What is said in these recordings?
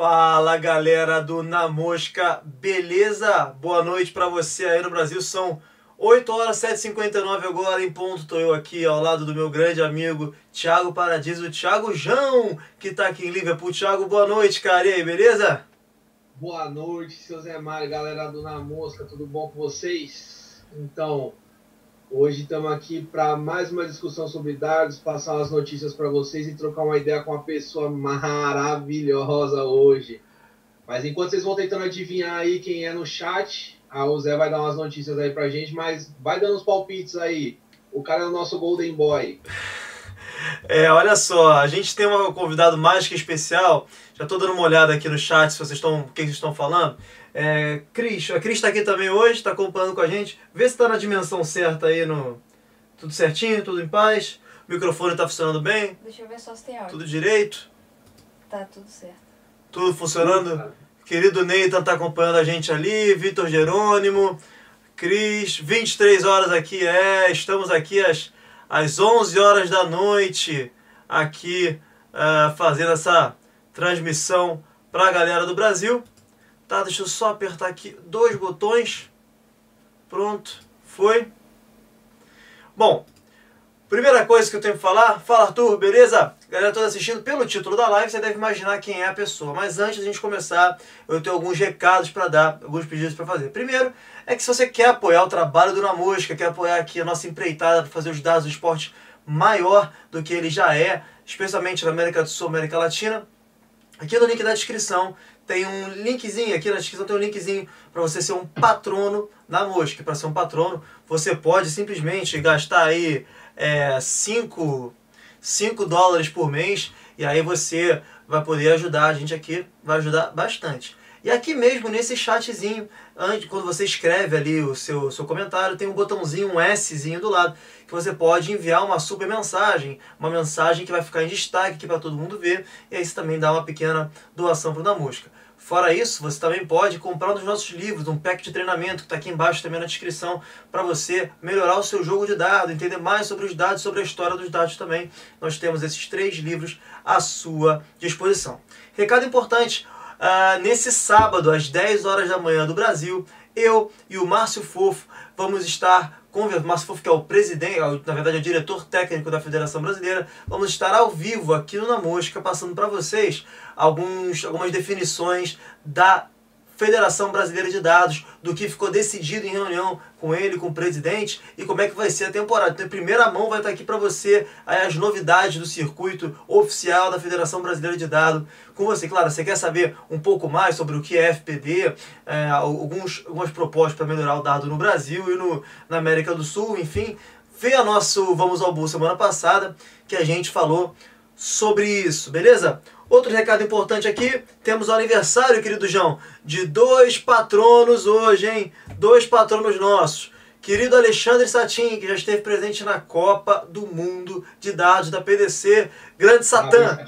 Fala galera do Na Mosca, beleza? Boa noite para você aí no Brasil. São 8 horas 7h59 agora em ponto. Tô eu aqui ao lado do meu grande amigo Thiago Paradiso, Thiago João, que tá aqui em Liverpool. Thiago, boa noite, cara. E aí, beleza? Boa noite, seu Zé Mário, galera do Na Mosca, tudo bom com vocês? Então, Hoje estamos aqui para mais uma discussão sobre dados, passar umas notícias para vocês e trocar uma ideia com uma pessoa maravilhosa hoje. Mas enquanto vocês vão tentando adivinhar aí quem é no chat, a o Zé vai dar umas notícias aí pra gente, mas vai dando os palpites aí. O cara é o nosso Golden Boy. É, olha só, a gente tem um convidado mais que especial. Já estou dando uma olhada aqui no chat se vocês estão, o que vocês estão falando. É, Cris, a Cris está aqui também hoje, está acompanhando com a gente. Vê se está na dimensão certa aí, no tudo certinho, tudo em paz. O microfone está funcionando bem. Deixa eu ver só se tem áudio. Tudo direito. Tá tudo certo. Tudo funcionando. Querido Neita está acompanhando a gente ali. Vitor Jerônimo. Cris, 23 horas aqui, é. Estamos aqui às, às 11 horas da noite, aqui uh, fazendo essa transmissão para a galera do Brasil. Tá, deixa eu só apertar aqui dois botões. Pronto, foi. Bom, primeira coisa que eu tenho que falar, fala Arthur, beleza? Galera toda assistindo, pelo título da live você deve imaginar quem é a pessoa. Mas antes de a gente começar, eu tenho alguns recados para dar, alguns pedidos para fazer. Primeiro, é que se você quer apoiar o trabalho do Namusca, quer apoiar aqui a nossa empreitada para fazer os dados do esporte maior do que ele já é, especialmente na América do Sul, América Latina, aqui no link da descrição tem um linkzinho, aqui na descrição tem um linkzinho para você ser um patrono da Mosca. Para ser um patrono, você pode simplesmente gastar aí 5 é, dólares por mês e aí você vai poder ajudar a gente aqui, vai ajudar bastante. E aqui mesmo nesse chatzinho, antes, quando você escreve ali o seu, seu comentário, tem um botãozinho, um Szinho do lado, que você pode enviar uma super mensagem, uma mensagem que vai ficar em destaque aqui para todo mundo ver, e aí você também dá uma pequena doação para o Da. Fora isso, você também pode comprar um dos nossos livros, um pack de treinamento que está aqui embaixo também na descrição, para você melhorar o seu jogo de dados, entender mais sobre os dados, sobre a história dos dados também. Nós temos esses três livros à sua disposição. Recado importante, uh, nesse sábado, às 10 horas da manhã do Brasil, eu e o Márcio Fofo vamos estar com Márcio Fofo, que é o presidente, na verdade é o diretor técnico da Federação Brasileira, vamos estar ao vivo aqui no Na Mosca, passando para vocês alguns, algumas definições da Federação Brasileira de Dados, do que ficou decidido em reunião com ele, com o presidente, e como é que vai ser a temporada. Então, em primeira mão, vai estar aqui para você as novidades do circuito oficial da Federação Brasileira de Dados com você. Claro, você quer saber um pouco mais sobre o que é FPD, é, alguns, algumas propostas para melhorar o dado no Brasil e no, na América do Sul, enfim, vê a nosso Vamos ao Bull semana passada, que a gente falou sobre isso, beleza? Outro recado importante aqui, temos o aniversário, querido João, de dois patronos hoje, hein? Dois patronos nossos. Querido Alexandre Satin, que já esteve presente na Copa do Mundo de Dados da PDC. Grande Satã.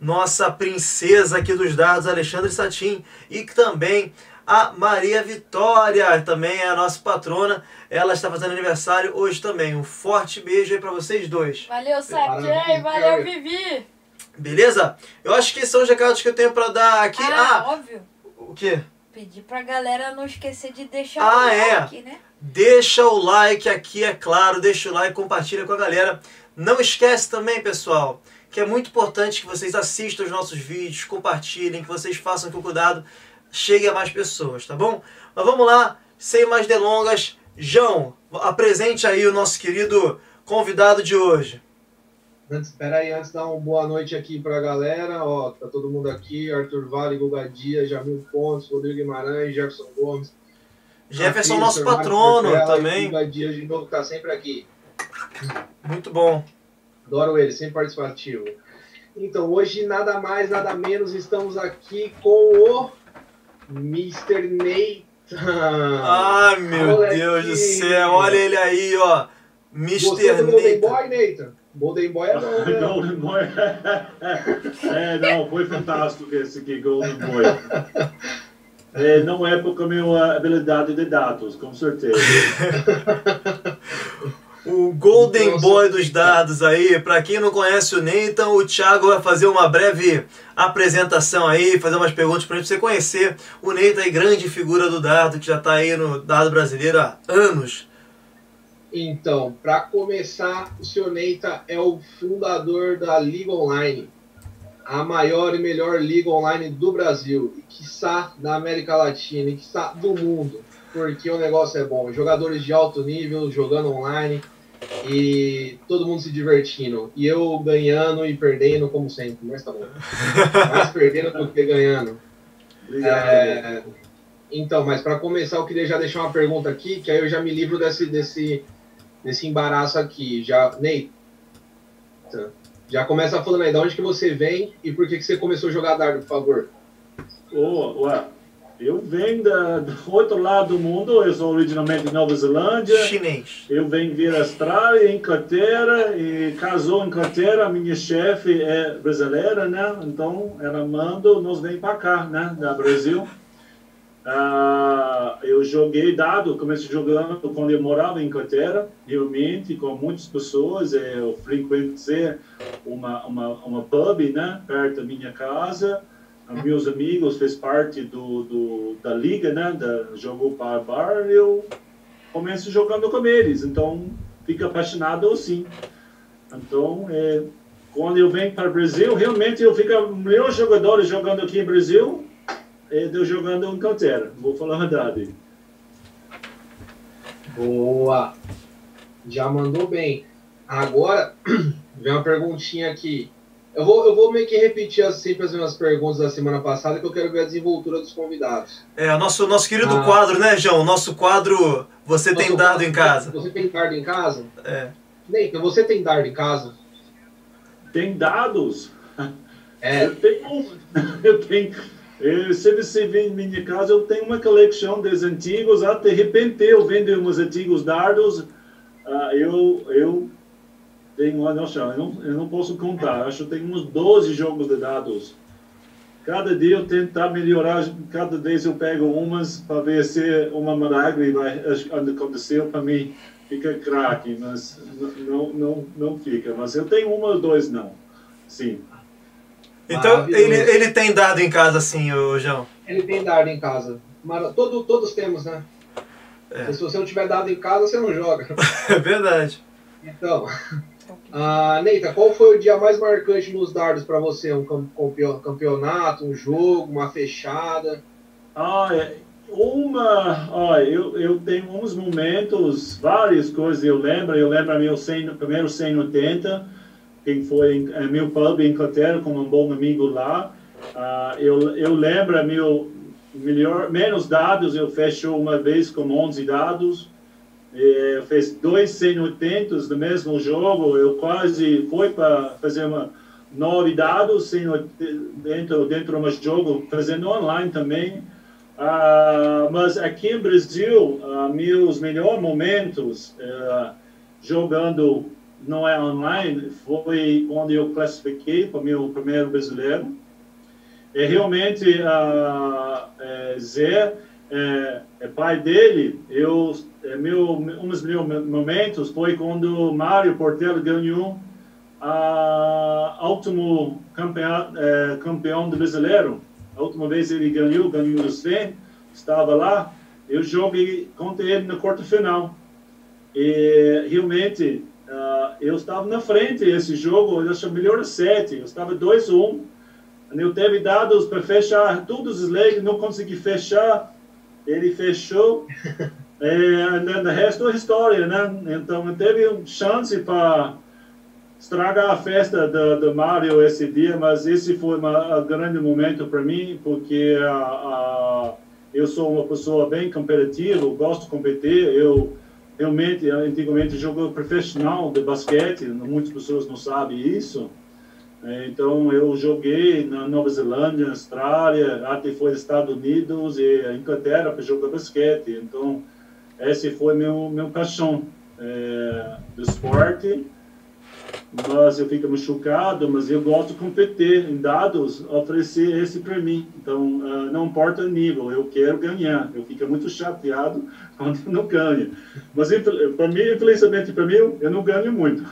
Nossa princesa aqui dos dados, Alexandre Satin. E também a Maria Vitória, também é a nossa patrona. Ela está fazendo aniversário hoje também. Um forte beijo aí para vocês dois. Valeu, Satin. Valeu, Vivi. Beleza? Eu acho que são os recados que eu tenho para dar aqui. Ah, ah, óbvio. O quê? Pedir pra galera não esquecer de deixar ah, o é. like, né? Deixa o like aqui, é claro. Deixa o like, compartilha com a galera. Não esquece também, pessoal, que é muito importante que vocês assistam os nossos vídeos, compartilhem, que vocês façam com cuidado chegue a mais pessoas, tá bom? Mas vamos lá, sem mais delongas. João, apresente aí o nosso querido convidado de hoje. Espera aí, antes dar uma boa noite aqui para a galera. Ó, tá todo mundo aqui: Arthur Vale, Guga Dias, Jamil Pontes, Rodrigo Guimarães, Jefferson Gomes. Jefferson, nosso patrono também. Guga Dias de novo, tá sempre aqui. Muito bom. Adoro ele, sempre participativo. Então, hoje, nada mais, nada menos, estamos aqui com o Mr. Nathan. Ai, meu Deus do céu, olha ele aí, ó. Mr. Nathan. Golden Boy, Nathan? Golden Boy é bom, né? Golden Boy. é, não, foi fantástico esse aqui, Golden Boy. É, não é porque a minha habilidade de dados, com certeza. O Golden Então, Boy dos dados aí, pra quem não conhece o Nathan, o Thiago vai fazer uma breve apresentação aí, fazer umas perguntas pra você conhecer o Nathan, aí, grande figura do dado, que já tá aí no dado brasileiro há anos. Então, para começar, o senhor Neita é o fundador da Liga Online, a maior e melhor liga online do Brasil, e quiçá da América Latina, e quiçá do mundo, porque o negócio é bom. Jogadores de alto nível jogando online e todo mundo se divertindo. E eu ganhando e perdendo, como sempre, mas tá bom. Mais perdendo do que ganhando. Obrigado. É, então, mas para começar, eu queria já deixar uma pergunta aqui, que aí eu já me livro desse, desse, desse embaraço aqui. Já, Ney, já começa falando aí, de onde que você vem e por que, que você começou a jogar dardo, por favor? Oh, ué, eu venho da, do outro lado do mundo, eu sou originalmente de Nova Zelândia. Chinês. Eu venho vir Austrália, Inglaterra, e casou em Inglaterra, a minha chefe é brasileira, né? Então ela manda, nós vem para cá, né? Da Brasil. Ah, eu joguei dado, comecei jogando quando eu morava em Inglaterra, realmente, com muitas pessoas. Eu frequentei uma, uma, uma pub, né? Perto da minha casa. Meus amigos fez parte do, do da liga, né? Da, jogou para bar. Eu começo jogando com eles, então fica apaixonado assim. Então, é, quando eu venho para o Brasil, realmente eu fico melhor jogador jogando aqui no Brasil é eu jogando em Inglaterra, vou falar a verdade. Boa! Já mandou bem. Agora, vem uma perguntinha aqui. Eu vou, eu vou meio que repetir as- sempre as mesmas perguntas da semana passada, que eu quero ver a desenvoltura dos convidados. É, o nosso, nosso querido Ah. quadro, né, João? Nosso quadro Você tem Nosso dado quadro, em casa. Você tem dardo em casa? É. Neita, você tem dardo em casa? Tem dados. É. Eu tenho, eu tenho, eh, se você vem em minha casa, eu tenho uma coleção dos antigos, até de repente eu vendo uns antigos dardos, ah, eu, eu olha, nossa, eu não, eu não posso contar, acho que tenho uns 12 jogos de dados. Cada dia eu tentar melhorar, cada vez eu pego umas para ver se uma milagre vai acontecer para mim. Fica craque, mas não, não, não fica. Mas eu tenho uma ou dois não. Sim. Então, ele, ele tem dado em casa, assim, ô João. Ele tem dardo em casa. Mara- Todo, todos temos, né? É. Se você não tiver dado em casa, você não joga. É verdade. Então, ah, Neita, qual foi o dia mais marcante nos dardos para você? Um cam- campeo- campeonato, um jogo, uma fechada? Ah, é, uma, olha, eu, eu tenho uns momentos, várias coisas eu lembro. Eu lembro meu 100, primeiro 180, quem foi em, em meu pub em Inglaterra com um bom amigo lá. Ah, eu, eu lembro meu melhor, menos dados, eu fecho uma vez com 11 dados. Eh, Eu fiz dois 180 no mesmo jogo. Eu quase fui para fazer uma nove dados 180 dentro de um jogo, fazendo online também. Ah, mas aqui no Brasil, ah, meus melhores momentos eh, jogando não é online foi quando eu classifiquei para meu primeiro brasileiro. E realmente, ah, eh, Zé, eh, é pai dele, eu, é meu, um dos meus momentos foi quando Mário Portela ganhou a último campeão, eh, campeão do brasileiro. A última vez ele ganhou, ganhou o Sven, estava lá. Eu joguei contra ele na quarta final. E realmente, ah, eu estava na frente esse jogo, eu acho melhor a sete. Eu estava 2-1. Eu teve dados para fechar todos os legs, não consegui fechar. Ele fechou. É, o resto é história, né? Então, teve uma chance para estragar a festa do, do Mario esse dia, mas esse foi um grande momento para mim, porque ah, ah, eu sou uma pessoa bem competitiva, gosto de competir, eu realmente, antigamente, joguei profissional de basquete, muitas pessoas não sabem isso, É, então eu joguei na Nova Zelândia, Austrália, até foi Estados Unidos e Inglaterra para jogar basquete, então esse foi meu meu paixão é, do esporte mas eu fico machucado, mas eu gosto de competir em dados, oferecer esse para mim. Então, uh, não importa o nível, eu quero ganhar. Eu fico muito chateado quando eu não ganho. Mas, para mim, infelizmente, para mim, eu não ganho muito.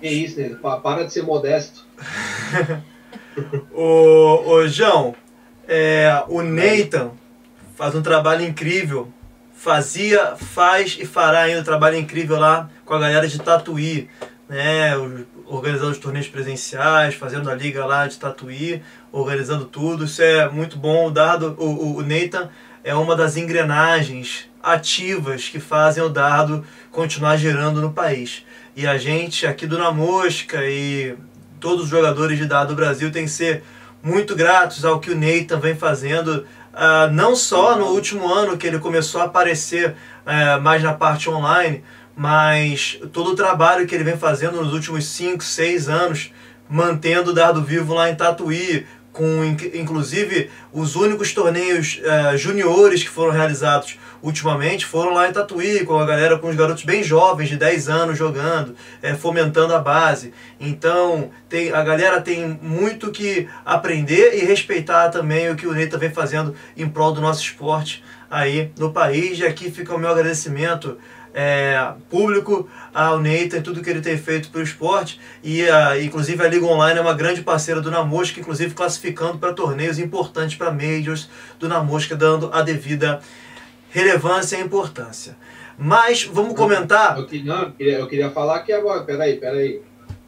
Que isso, né? Para de ser modesto. ô, ô, João, é, o Nathan faz um trabalho incrível fazia, faz e fará ainda um trabalho incrível lá com a galera de Tatuí, né? organizando os torneios presenciais, fazendo a liga lá de Tatuí, organizando tudo. Isso é muito bom. O Dardo, o, o Nathan é uma das engrenagens ativas que fazem o Dardo continuar gerando no país. E a gente aqui do Na Mosca e todos os jogadores de Dardo do Brasil tem que ser muito gratos ao que o Nathan vem fazendo Uh, não só no último ano que ele começou a aparecer uh, mais na parte online, mas todo o trabalho que ele vem fazendo nos últimos 5, 6 anos, mantendo o Dardo Vivo lá em Tatuí, com inclusive os únicos torneios uh, juniores que foram realizados ultimamente foram lá em Tatuí, com a galera, com os garotos bem jovens, de 10 anos jogando, é, fomentando a base. Então, tem, a galera tem muito que aprender e respeitar também o que o Neita vem fazendo em prol do nosso esporte aí no país. E aqui fica o meu agradecimento é, público ao e tudo que ele tem feito pelo esporte. E a, inclusive a Liga Online é uma grande parceira do Namosca, inclusive classificando para torneios importantes para Majors do Namosca, dando a devida relevância e importância. Mas vamos comentar. Eu, eu, não, eu, queria, eu queria falar aqui agora, peraí, peraí.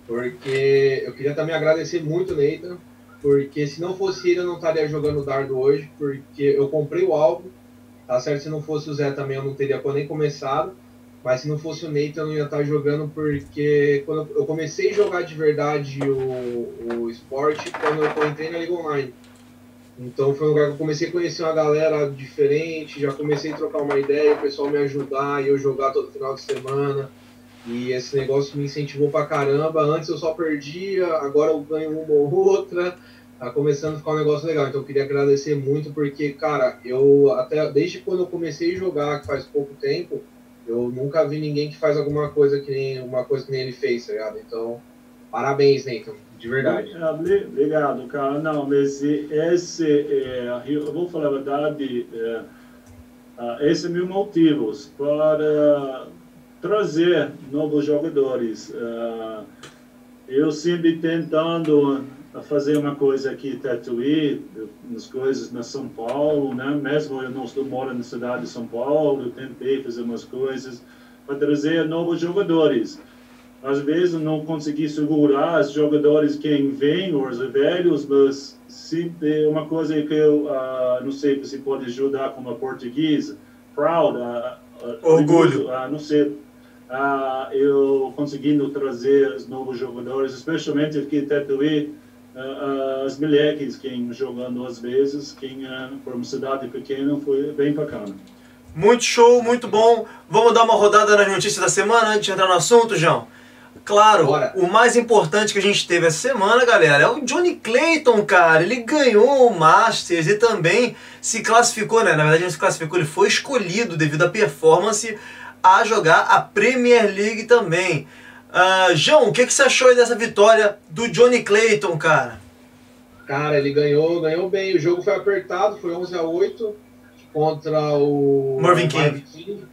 Porque eu queria também agradecer muito o Nathan, porque se não fosse ele eu não estaria jogando dardo hoje, porque eu comprei o álbum, tá certo? Se não fosse o Zé também eu não teria nem começado, mas se não fosse o Nathan eu não ia estar jogando, porque quando eu comecei a jogar de verdade o, o esporte quando eu entrei na Liga Online. Então foi um lugar que eu comecei a conhecer uma galera diferente, já comecei a trocar uma ideia, o pessoal me ajudar e eu jogar todo final de semana. E esse negócio me incentivou pra caramba. Antes eu só perdia, agora eu ganho uma ou outra. Tá começando a ficar um negócio legal. Então eu queria agradecer muito porque, cara, eu até desde quando eu comecei a jogar, que faz pouco tempo, eu nunca vi ninguém que faz alguma coisa que nem uma coisa que nem ele fez, tá ligado? Então, parabéns, Nathan de verdade. Obrigado, cara. Não, mas esse, é, eu vou falar a verdade, é, esse é meu motivo para trazer novos jogadores. É, eu sempre tentando fazer uma coisa aqui em Tatuí, umas coisas na São Paulo, né? Mesmo eu não estou morando na cidade de São Paulo, eu tentei fazer umas coisas para trazer novos jogadores. Às vezes não consegui segurar os jogadores que vêm, os velhos, mas se é uma coisa que eu uh, não sei se pode ajudar como português, proud, uh, orgulho, uh, não sei, eu conseguindo trazer os novos jogadores, especialmente aqui em Tatuí, as moleques que jogando às vezes, quem por uma cidade pequena foi bem bacana. Muito show, muito bom. Vamos dar uma rodada nas notícias da semana antes de entrar no assunto, João? Claro, Bora. o mais importante que a gente teve essa semana, galera, é o Johnny Clayton, cara. Ele ganhou o Masters e também se classificou, né? Na verdade, ele se classificou, ele foi escolhido devido à performance a jogar a Premier League também. Uh, João, o que, que você achou dessa vitória do Johnny Clayton, cara? Cara, ele ganhou, ganhou bem. O jogo foi apertado, foi 11 a 8 contra o Marvin King. Marvin King.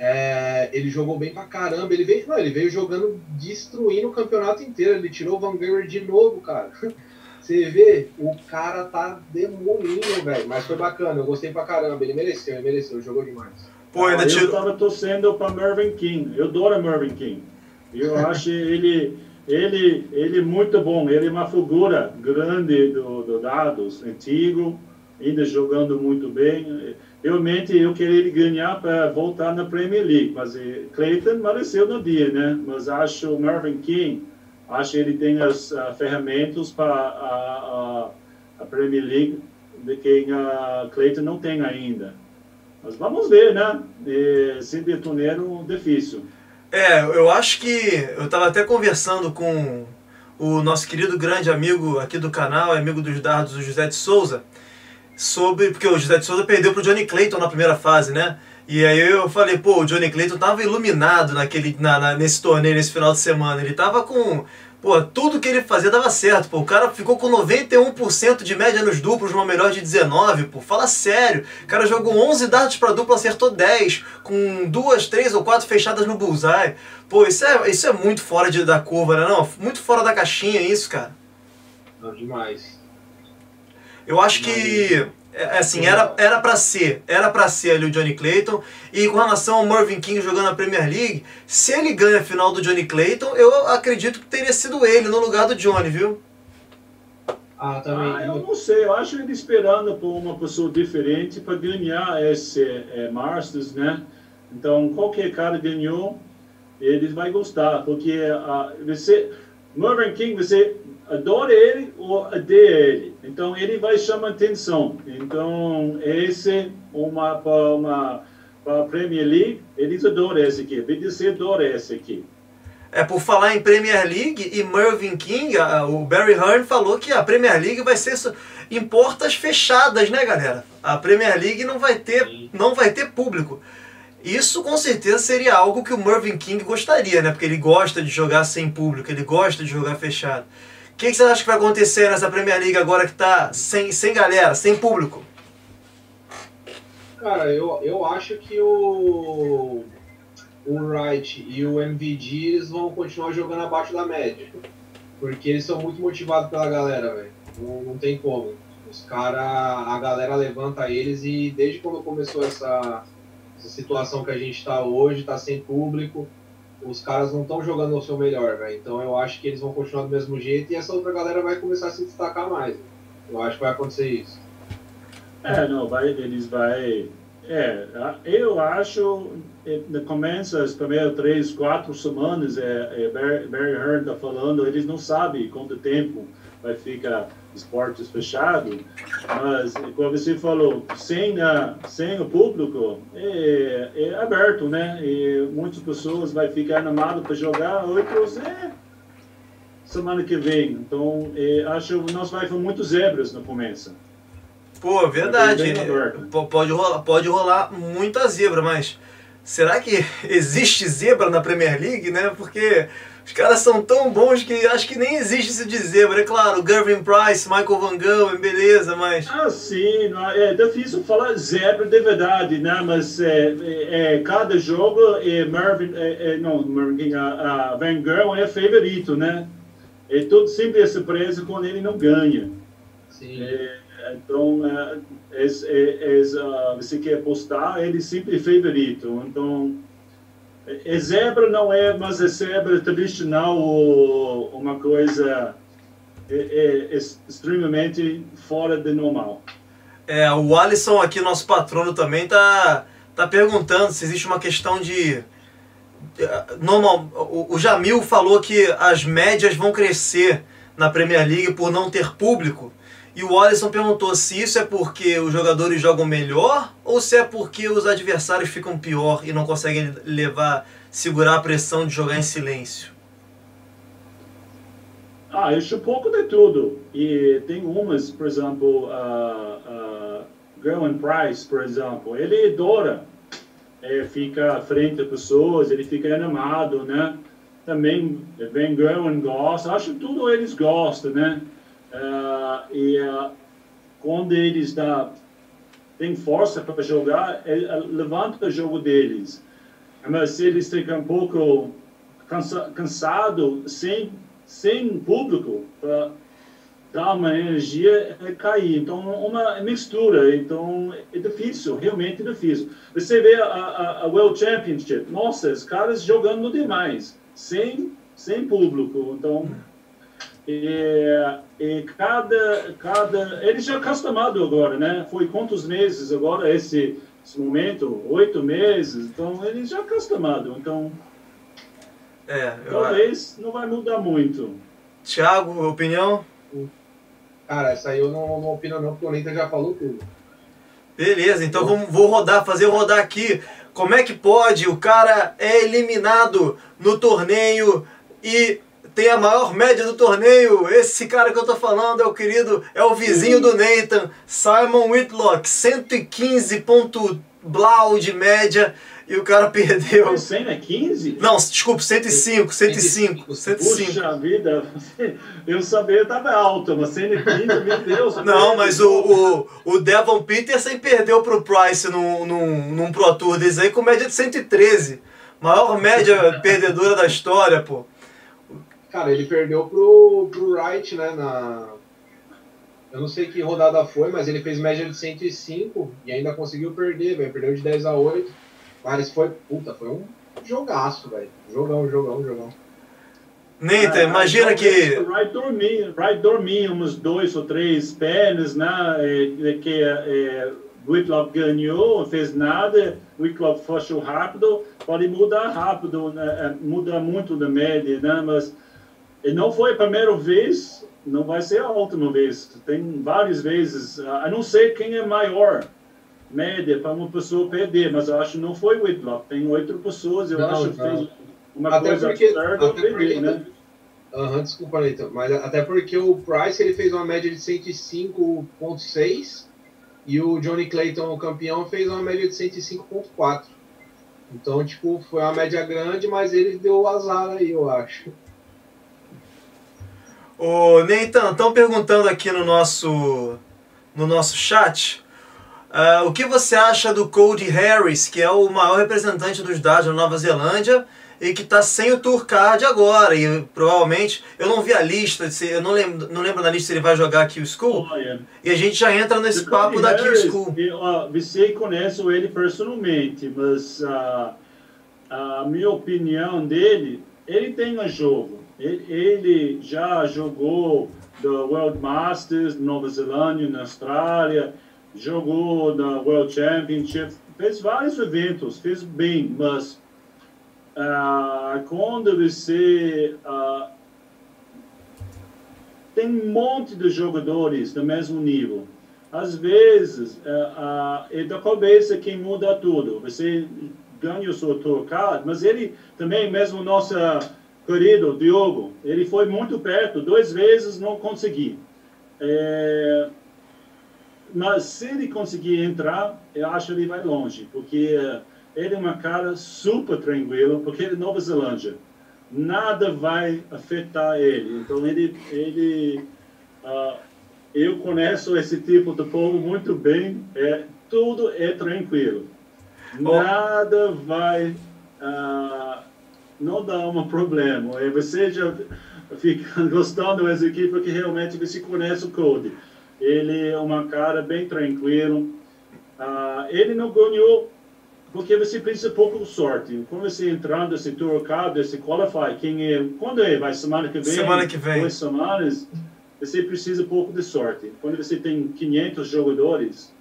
É, ele jogou bem pra caramba. Ele veio, não, ele veio jogando, destruindo o campeonato inteiro. Ele tirou o Van Gerwen de novo, cara. Você vê, o cara tá demolindo, velho. Mas foi bacana, eu gostei pra caramba. Ele mereceu, ele mereceu, jogou demais. Pô, ainda tirou... Eu tava torcendo pra Mervyn King. Eu adoro Mervyn King. Eu acho ele, ele, ele muito bom. Ele é uma figura grande do, do dados, antigo, ainda jogando muito bem realmente eu queria ganhar para voltar na Premier League, mas eh, Clayton mereceu no dia, né? Mas acho o Marvin King, acho que ele tem as uh, ferramentas para a, a, a, Premier League de quem a Clayton não tem ainda. Mas vamos ver, né? E, sempre é torneio difícil. É, eu acho que eu estava até conversando com o nosso querido grande amigo aqui do canal, amigo dos dardos, o José de Souza sobre. Porque o José de Souza perdeu pro Johnny Clayton na primeira fase, né? E aí eu falei, pô, o Johnny Clayton tava iluminado naquele, na, na- nesse torneio, nesse final de semana. Ele tava com. Pô, tudo que ele fazia dava certo, pô. O cara ficou com 91% de média nos duplos, uma melhor de 19, pô. Fala sério. O cara jogou 11 dardos pra dupla, acertou 10, com duas, três ou quatro fechadas no bullseye. Pô, isso é, isso é muito fora de, da curva, né? Não, muito fora da caixinha isso, cara. Não, demais. Eu acho que assim, era era para ser, era para ser ali o Johnny Clayton. E com relação ao Mervyn King jogando na Premier League, se ele ganha a final do Johnny Clayton, eu acredito que teria sido ele no lugar do Johnny, viu? Ah, também. Ah, eu não sei, eu acho ele esperando por uma pessoa diferente para ganhar esse é, Masters, né? Então, qualquer cara ganhou, ele vai gostar, porque ah, você, Mervyn King, você adora ele ou odeia ele. Então, ele vai chamar atenção. Então, esse, uma, para uma para a Premier League, eles adoram essa aqui. BDC adora essa aqui. É por falar em Premier League e Mervyn King, a- o Barry Hearn falou que a Premier League vai ser em portas fechadas, né, galera? A Premier League não vai ter, não vai ter público. Isso com certeza seria algo que o Mervyn King gostaria, né? Porque ele gosta de jogar sem público, ele gosta de jogar fechado. O que, que você acha que vai acontecer nessa Premier League agora que tá sem, sem galera, sem público? Cara, eu, eu acho que o, o Wright e o MVD eles vão continuar jogando abaixo da média. Porque eles são muito motivados pela galera, velho. Não, não tem como. Os caras, a galera levanta eles e desde quando começou essa, essa situação que a gente tá hoje, tá sem público, os caras não estão jogando o seu melhor, velho. Então eu acho que eles vão continuar do mesmo jeito e essa outra galera vai começar a se destacar mais. Eu acho que vai acontecer isso. É, não, vai, eles vai. É, eu acho, eh, no começo, as primeiras três, quatro semanas, é, é Barry, Barry Hearn está falando, eles não sabem quanto tempo vai ficar esportes fechado, mas, como você falou, sem, a, sem o público, é, é aberto, né? E muitas pessoas vai ficar animadas para jogar, outros, é, semana que vem. Então, é, acho que nós vai ter muitos zebras no começo. Pô, verdade. Pode rolar, pode rolar muita zebra, mas será que existe zebra na Premier League, né? Porque os caras são tão bons que acho que nem existe isso de zebra. É claro, Gervin Price, Michael Van Gogh, beleza, mas. Ah, sim, não, é difícil falar zebra de verdade, né? Mas é, é, é, cada jogo é Marvin, é, é, não, Marvin, a, a Van Gogh é favorito, né? É tudo sempre é surpresa quando ele não ganha. Sim. É, então, é, é, é, é, você quer apostar, ele sempre é favorito. Então, é, é zebra não é, mas é zebra tradicional ou uma coisa é, é, é extremamente fora de normal. É, o Alisson aqui, nosso patrono também, tá, tá perguntando se existe uma questão de. Normal, o Jamil falou que as médias vão crescer na Premier League por não ter público. E o Alisson perguntou se isso é porque os jogadores jogam melhor ou se é porque os adversários ficam pior e não conseguem levar, segurar a pressão de jogar em silêncio. Ah, eu acho pouco de tudo. E tem umas, por exemplo, a uh, Gerwin Price, por exemplo, ele adora é, fica à frente das pessoas, ele fica animado, né? Também Ben Gerwin gosta, acho que tudo eles gostam, né? Ah, e ah, quando eles dá, têm força para jogar, ele, ah, levanta o jogo deles. Mas se eles ficam um pouco cansa, cansados, sem, sem público, para dar uma energia, é cair. Então, uma mistura. Então, é difícil, realmente difícil. Você vê a, a, a World Championship, nossa, os caras jogando demais, sem, sem público. Então, e cada, cada. Ele já acostumado agora, né? Foi quantos meses agora esse, esse momento? Oito meses. Então ele já acostumado. Então É, eu, talvez não vai mudar muito. Thiago, opinião? Cara, essa aí eu não, não opino não, porque o Neita já falou tudo. Beleza, então vamos, vou rodar, fazer rodar aqui. Como é que pode? O cara é eliminado no torneio e tem a maior média do torneio. Esse cara que eu tô falando é o querido, é o vizinho do Nathan, Simon Whitlock, 115.2 blau de média e o cara perdeu. O 100 é 15? Não, desculpa, 105, 105, 105. Puxa vida, eu sabia que estava alto, mas 115, meu Deus. Não, mas o, o, o Devon Peterson perdeu pro Price num, num, num Pro Tour desse aí com média de 113. Maior média perdedora da história, pô. Cara, ele perdeu pro, pro Wright, né, na... Eu não sei que rodada foi, mas ele fez média de 105 e ainda conseguiu perder, velho. Perdeu de 10 a 8. Mas foi, puta, foi um jogaço, velho. Jogão, jogão, jogão. Neita, Ah, imagina que. Vai dormir, vai dormir uns dois ou três pés, né? é, que é, Whitlock ganhou, fez nada, Whitlock fechou rápido, pode mudar rápido, né? é, muda muito da média, né? Mas e não foi a primeira vez, não vai ser a última vez. Tem várias vezes, a não sei quem é maior média para uma pessoa perder, mas eu acho que não foi Whitlock, tem oito pessoas, eu Não, acho que não. fez uma Até coisa porque- absurda até porque- perder, né? Aham, desculpa, Nathan. Mas até porque o Price ele fez uma média de 105.6 e o Johnny Clayton, o campeão, fez uma média de 105.4. Então, tipo, foi uma média grande, mas ele deu o azar aí, eu acho. Ô, Neitan, estão perguntando aqui no nosso, no nosso chat ah, o que você acha do Cody Harris, que é o maior representante dos Dodgers da Nova Zelândia e que está sem o Tour Card agora. E provavelmente, eu não vi a lista, eu não lembro, não lembro da lista se ele vai jogar aqui o School. Olha, E a gente já entra nesse o papo Cody da Q Harris, School. eu, ó, você conhece ele personalmente, mas ah, a minha opinião dele, ele tem um jogo. Ele, já jogou do World Masters, Nova Zelândia, na Austrália, jogou na World Championship, fez vários eventos, fez bem, mas ah, quando você ah, tem um monte de jogadores do mesmo nível. Às vezes, é, a- é da cabeça quem muda tudo. Você ganha o seu trocado, mas ele também, mesmo nosso querido Diogo, ele foi muito perto, duas vezes não consegui. É, mas se ele conseguir entrar, eu acho que ele vai longe, porque ele é uma cara super tranquilo, porque ele é Nova Zelândia nada vai afetar ele. Então ele, ele, ah, eu conheço esse tipo de povo muito bem. É tudo é tranquilo. Nada vai, ah, não dá um problema. E você já fica gostando dessa equipe porque realmente você conhece o Cody. Ele é uma cara bem tranquilo. Ah, ele não ganhou porque você precisa pouco de sorte. Quando você entrar nesse tour card, esse qualify, quem é, quando é, vai semana que vem, Semana que vem. duas semanas, você precisa pouco de sorte. Quando você tem 500 jogadores,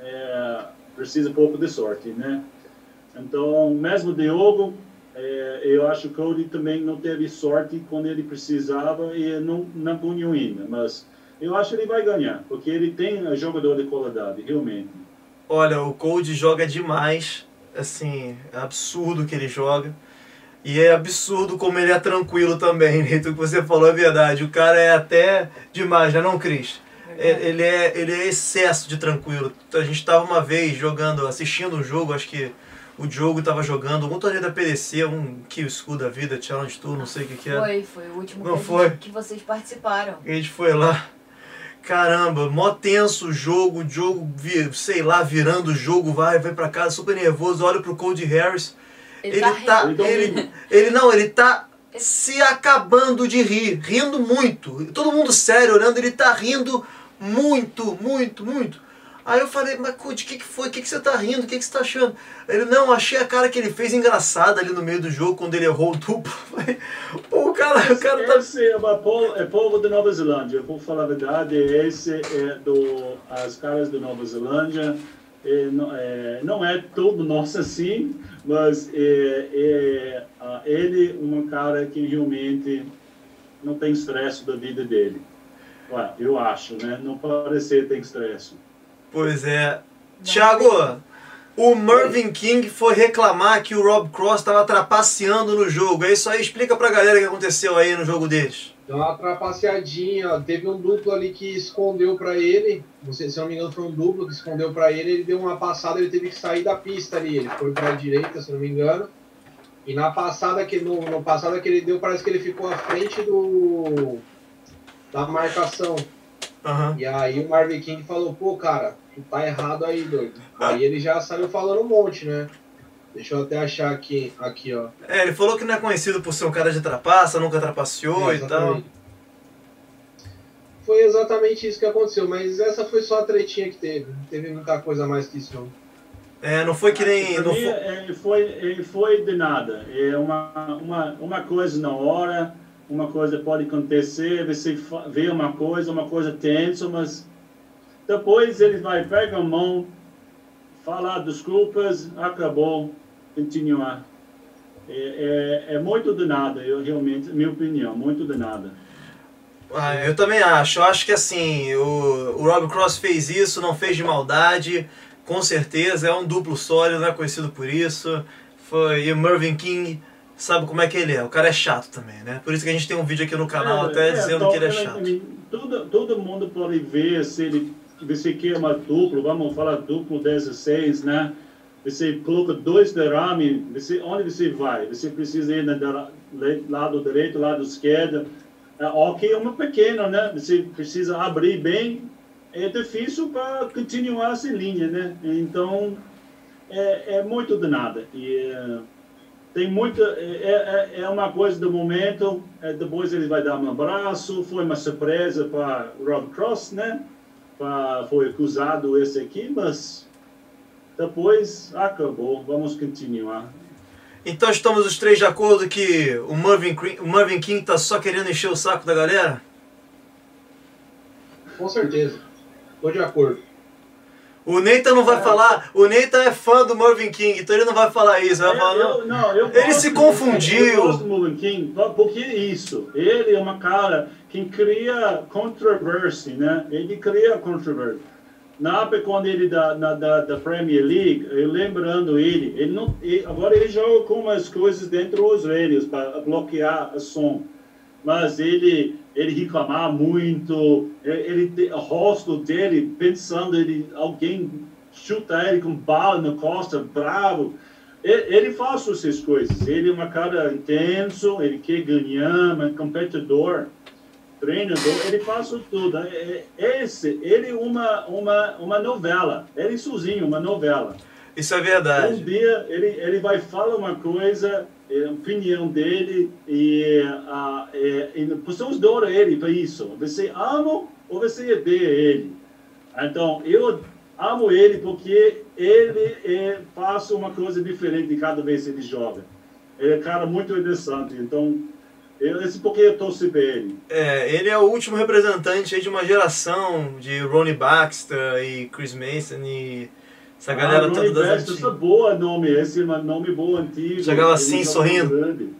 é, precisa pouco de sorte, né? Então, mesmo Diogo, é, eu acho que o Cody também não teve sorte quando ele precisava e não, não ganhou ainda, mas eu acho que ele vai ganhar, porque ele tem um jogador de qualidade, realmente. Olha, o Cold joga demais. Assim, é absurdo que ele joga. E é absurdo como ele é tranquilo também, né? Então, o que você falou é verdade. O cara é até demais, né, não, Cris? É- Ele é, ele é excesso de tranquilo. A gente estava uma vez jogando, assistindo um jogo, acho que o Diogo estava jogando um torneio da PDC, um Kill School da vida, Challenge Tour, não sei o que que era. Foi, foi o último Não que, gente- foi? que vocês participaram. A gente foi lá. Caramba, mó tenso o jogo, o jogo, sei lá, virando o jogo, vai, vai pra casa, super nervoso, olha pro Cody Harris. Ele, Ele tá, tá, rindo. ele, ele não, ele tá se acabando de rir, rindo muito. Todo mundo sério olhando, ele tá rindo muito, muito, muito. Aí eu falei, mas Cody, o que, que foi? O que, que você tá rindo? O que, que você tá achando? Ele, não, achei a cara que ele fez engraçada ali no meio do jogo, quando ele errou o duplo. Pô, o cara, o cara tá Esse é, povo, é povo da Nova Zelândia, eu vou falar a verdade, esse é do, as caras da Nova Zelândia, é, não, é, não é todo nosso assim, mas é, é, ele é um cara que realmente não tem estresse da vida dele. Ué, eu acho, né? Não parece que tem estresse. Pois é. Thiago, o Mervyn King foi reclamar que o Rob Cross estava trapaceando no jogo. É isso aí, explica pra galera o que aconteceu aí no jogo deles. Deu uma trapaceadinha, teve um duplo ali que escondeu para ele, se, se não me engano foi um duplo que escondeu para ele, ele deu uma passada, ele teve que sair da pista ali, ele foi para a direita, se não me engano, e na passada que no, no passada que ele deu, parece que ele ficou à frente do da marcação. Aham. E aí o Marvin King falou, pô, cara, tu tá errado aí, doido. Aí ele já saiu falando um monte, né? Deixa eu até achar aqui, aqui, ó. É, ele falou que não é conhecido por ser um cara de trapaça, nunca trapaceou É, e tal. Foi exatamente isso que aconteceu, mas essa foi só a tretinha que teve. Não teve muita coisa mais que isso, não. É, não foi que nem. Pra Não foi... ele foi, ele foi de nada. É uma, uma, uma coisa na hora, uma coisa pode acontecer, você vê uma coisa, uma coisa tensa, mas depois ele vai pegar a mão, falar desculpas, acabou, continuar. É, é, é muito de nada, eu realmente, minha opinião, muito de nada. Ah, eu também acho. Eu acho que assim, o, o Rob Cross fez isso, não fez de maldade, com certeza, é um duplo sólido, não é conhecido por isso. Foi, e o Mervyn King sabe como é que ele é, o cara é chato também, né? Por isso que a gente tem um vídeo aqui no canal É, até é, dizendo que ele é chato. Todo, todo mundo pode ver se ele, você quer uma duplo, vamos falar duplo 16, né? Você coloca dois derrame, você, onde você vai? Você precisa ir no lado direito, lado esquerdo. É, ok, uma pequena, né? Você precisa abrir bem. É difícil para continuar essa linha, né? Então, é, é muito de nada. E, é, tem muita é, é, é uma coisa do momento é, depois ele vai dar um abraço foi uma surpresa para Rob Cross né pra, foi acusado esse aqui mas depois acabou vamos continuar Então estamos os três de acordo que o Cri- o Mervyn King tá só querendo encher o saco da galera? Com certeza. Tô de acordo. O Nathan não vai falar, o Nathan é fã do Mervyn King, então ele não vai falar isso, vai falar, não. eu, não, eu Ele se confundiu. Eu gosto do Mervyn King, porque isso. Ele é uma cara que cria controvérsia, né? Ele cria controvérsia. Na época quando ele da, na, da, da Premier League, eu lembrando ele, ele não, ele- agora ele joga com umas coisas dentro dos radios para bloquear o som. Mas ele ele reclamar muito, ele, ele o rosto dele pensando ele alguém chuta ele com bala na costa, bravo. Ele, ele faz essas coisas. Ele é uma cara intenso, ele quer ganhar, é um competidor, treinador, ele faz tudo. É- é- Esse, ele é uma, uma, uma novela. Ele sozinho, uma novela. Isso é Um verdade. dia ele, ele vai falar uma coisa, é a opinião dele, e, a é, e pessoas adoram ele para isso. Você ama ou você odeia ele. Então, eu amo ele porque ele é, faz uma coisa diferente cada vez que ele joga. Ele é um cara muito interessante. Então, esse porque eu torço para ele. É, ele é o último representante de uma geração de Ronnie Baxter e Chris Mason e essa galera ah, toda das antigas. esse é boa nome, esse é nome bom antigo. Chegava assim, joga sorrindo.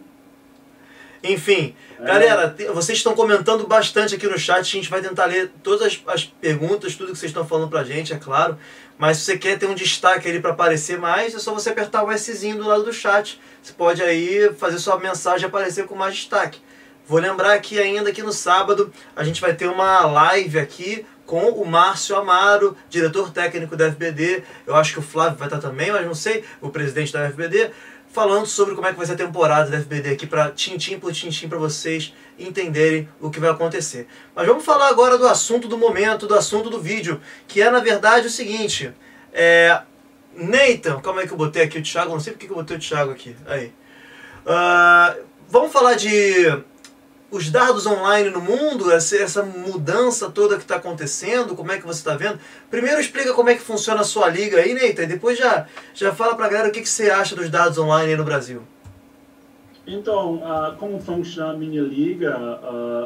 Enfim, É. galera, vocês estão comentando bastante aqui no chat. A gente vai tentar ler todas as, as perguntas, tudo que vocês estão falando pra gente, é claro. Mas se você quer ter um destaque ali para aparecer mais, é só você apertar o Szinho do lado do chat. Você pode aí fazer sua mensagem aparecer com mais destaque. Vou lembrar que ainda que no sábado a gente vai ter uma live aqui com o Márcio Amaro, diretor técnico da FBD. Eu acho que o Flávio vai estar também, mas não sei, o presidente da FBD, falando sobre como é que vai ser a temporada da FBD aqui para tintim por tintim para vocês entenderem o que vai acontecer. Mas vamos falar agora do assunto do momento, do assunto do vídeo, que é na verdade o seguinte, é Nathan, calma aí que eu botei aqui o Thiago, não sei porque que eu botei o Thiago aqui. Aí. Ah, vamos falar de os dados online no mundo, essa, mudança toda que está acontecendo, como é que você está vendo? Primeiro explica como é que funciona a sua liga aí, Neita, e depois já, já fala pra galera o que, que você acha dos dados online aí no Brasil. Então, ah, como funciona a minha liga?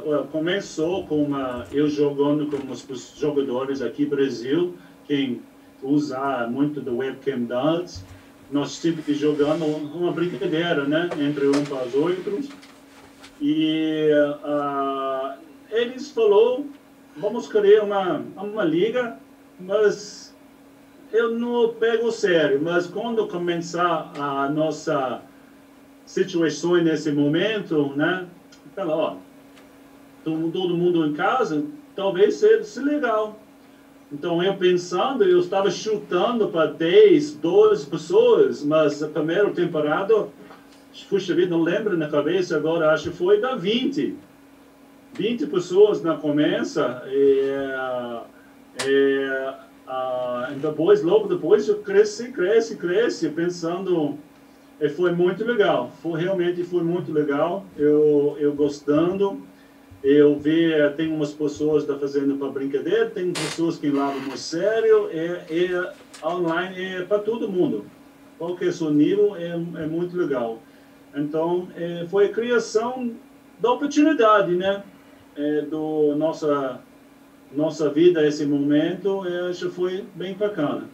well, começou com uma, eu jogando com os, jogadores aqui no Brasil, quem usa muito do webcam dados. Nós que jogando uma brincadeira, né, entre um para os outros. E ah, eles falou, vamos criar uma uma liga, mas eu não pego sério. Mas quando começar a nossa situações nesse momento, né? Fala, ó, todo mundo em casa, talvez seja legal. Então, eu pensando, eu estava chutando para 10, 12 pessoas, mas a primeira temporada, puxa vida, não lembro na cabeça agora, acho que foi da 20. 20 pessoas na começa, e, e, e depois, logo depois, eu cresci, cresci, cresci, pensando, e foi muito legal, foi, realmente foi muito legal, eu, eu gostando, eu vi, tem umas pessoas estão fazendo para brincadeira, tem pessoas que lavam muito sério, e online é para todo mundo. Qualquer seu nível é, é muito legal. Então, é, foi a criação da oportunidade, né? É, do nossa nossa vida esse momento, eu acho que foi bem bacana.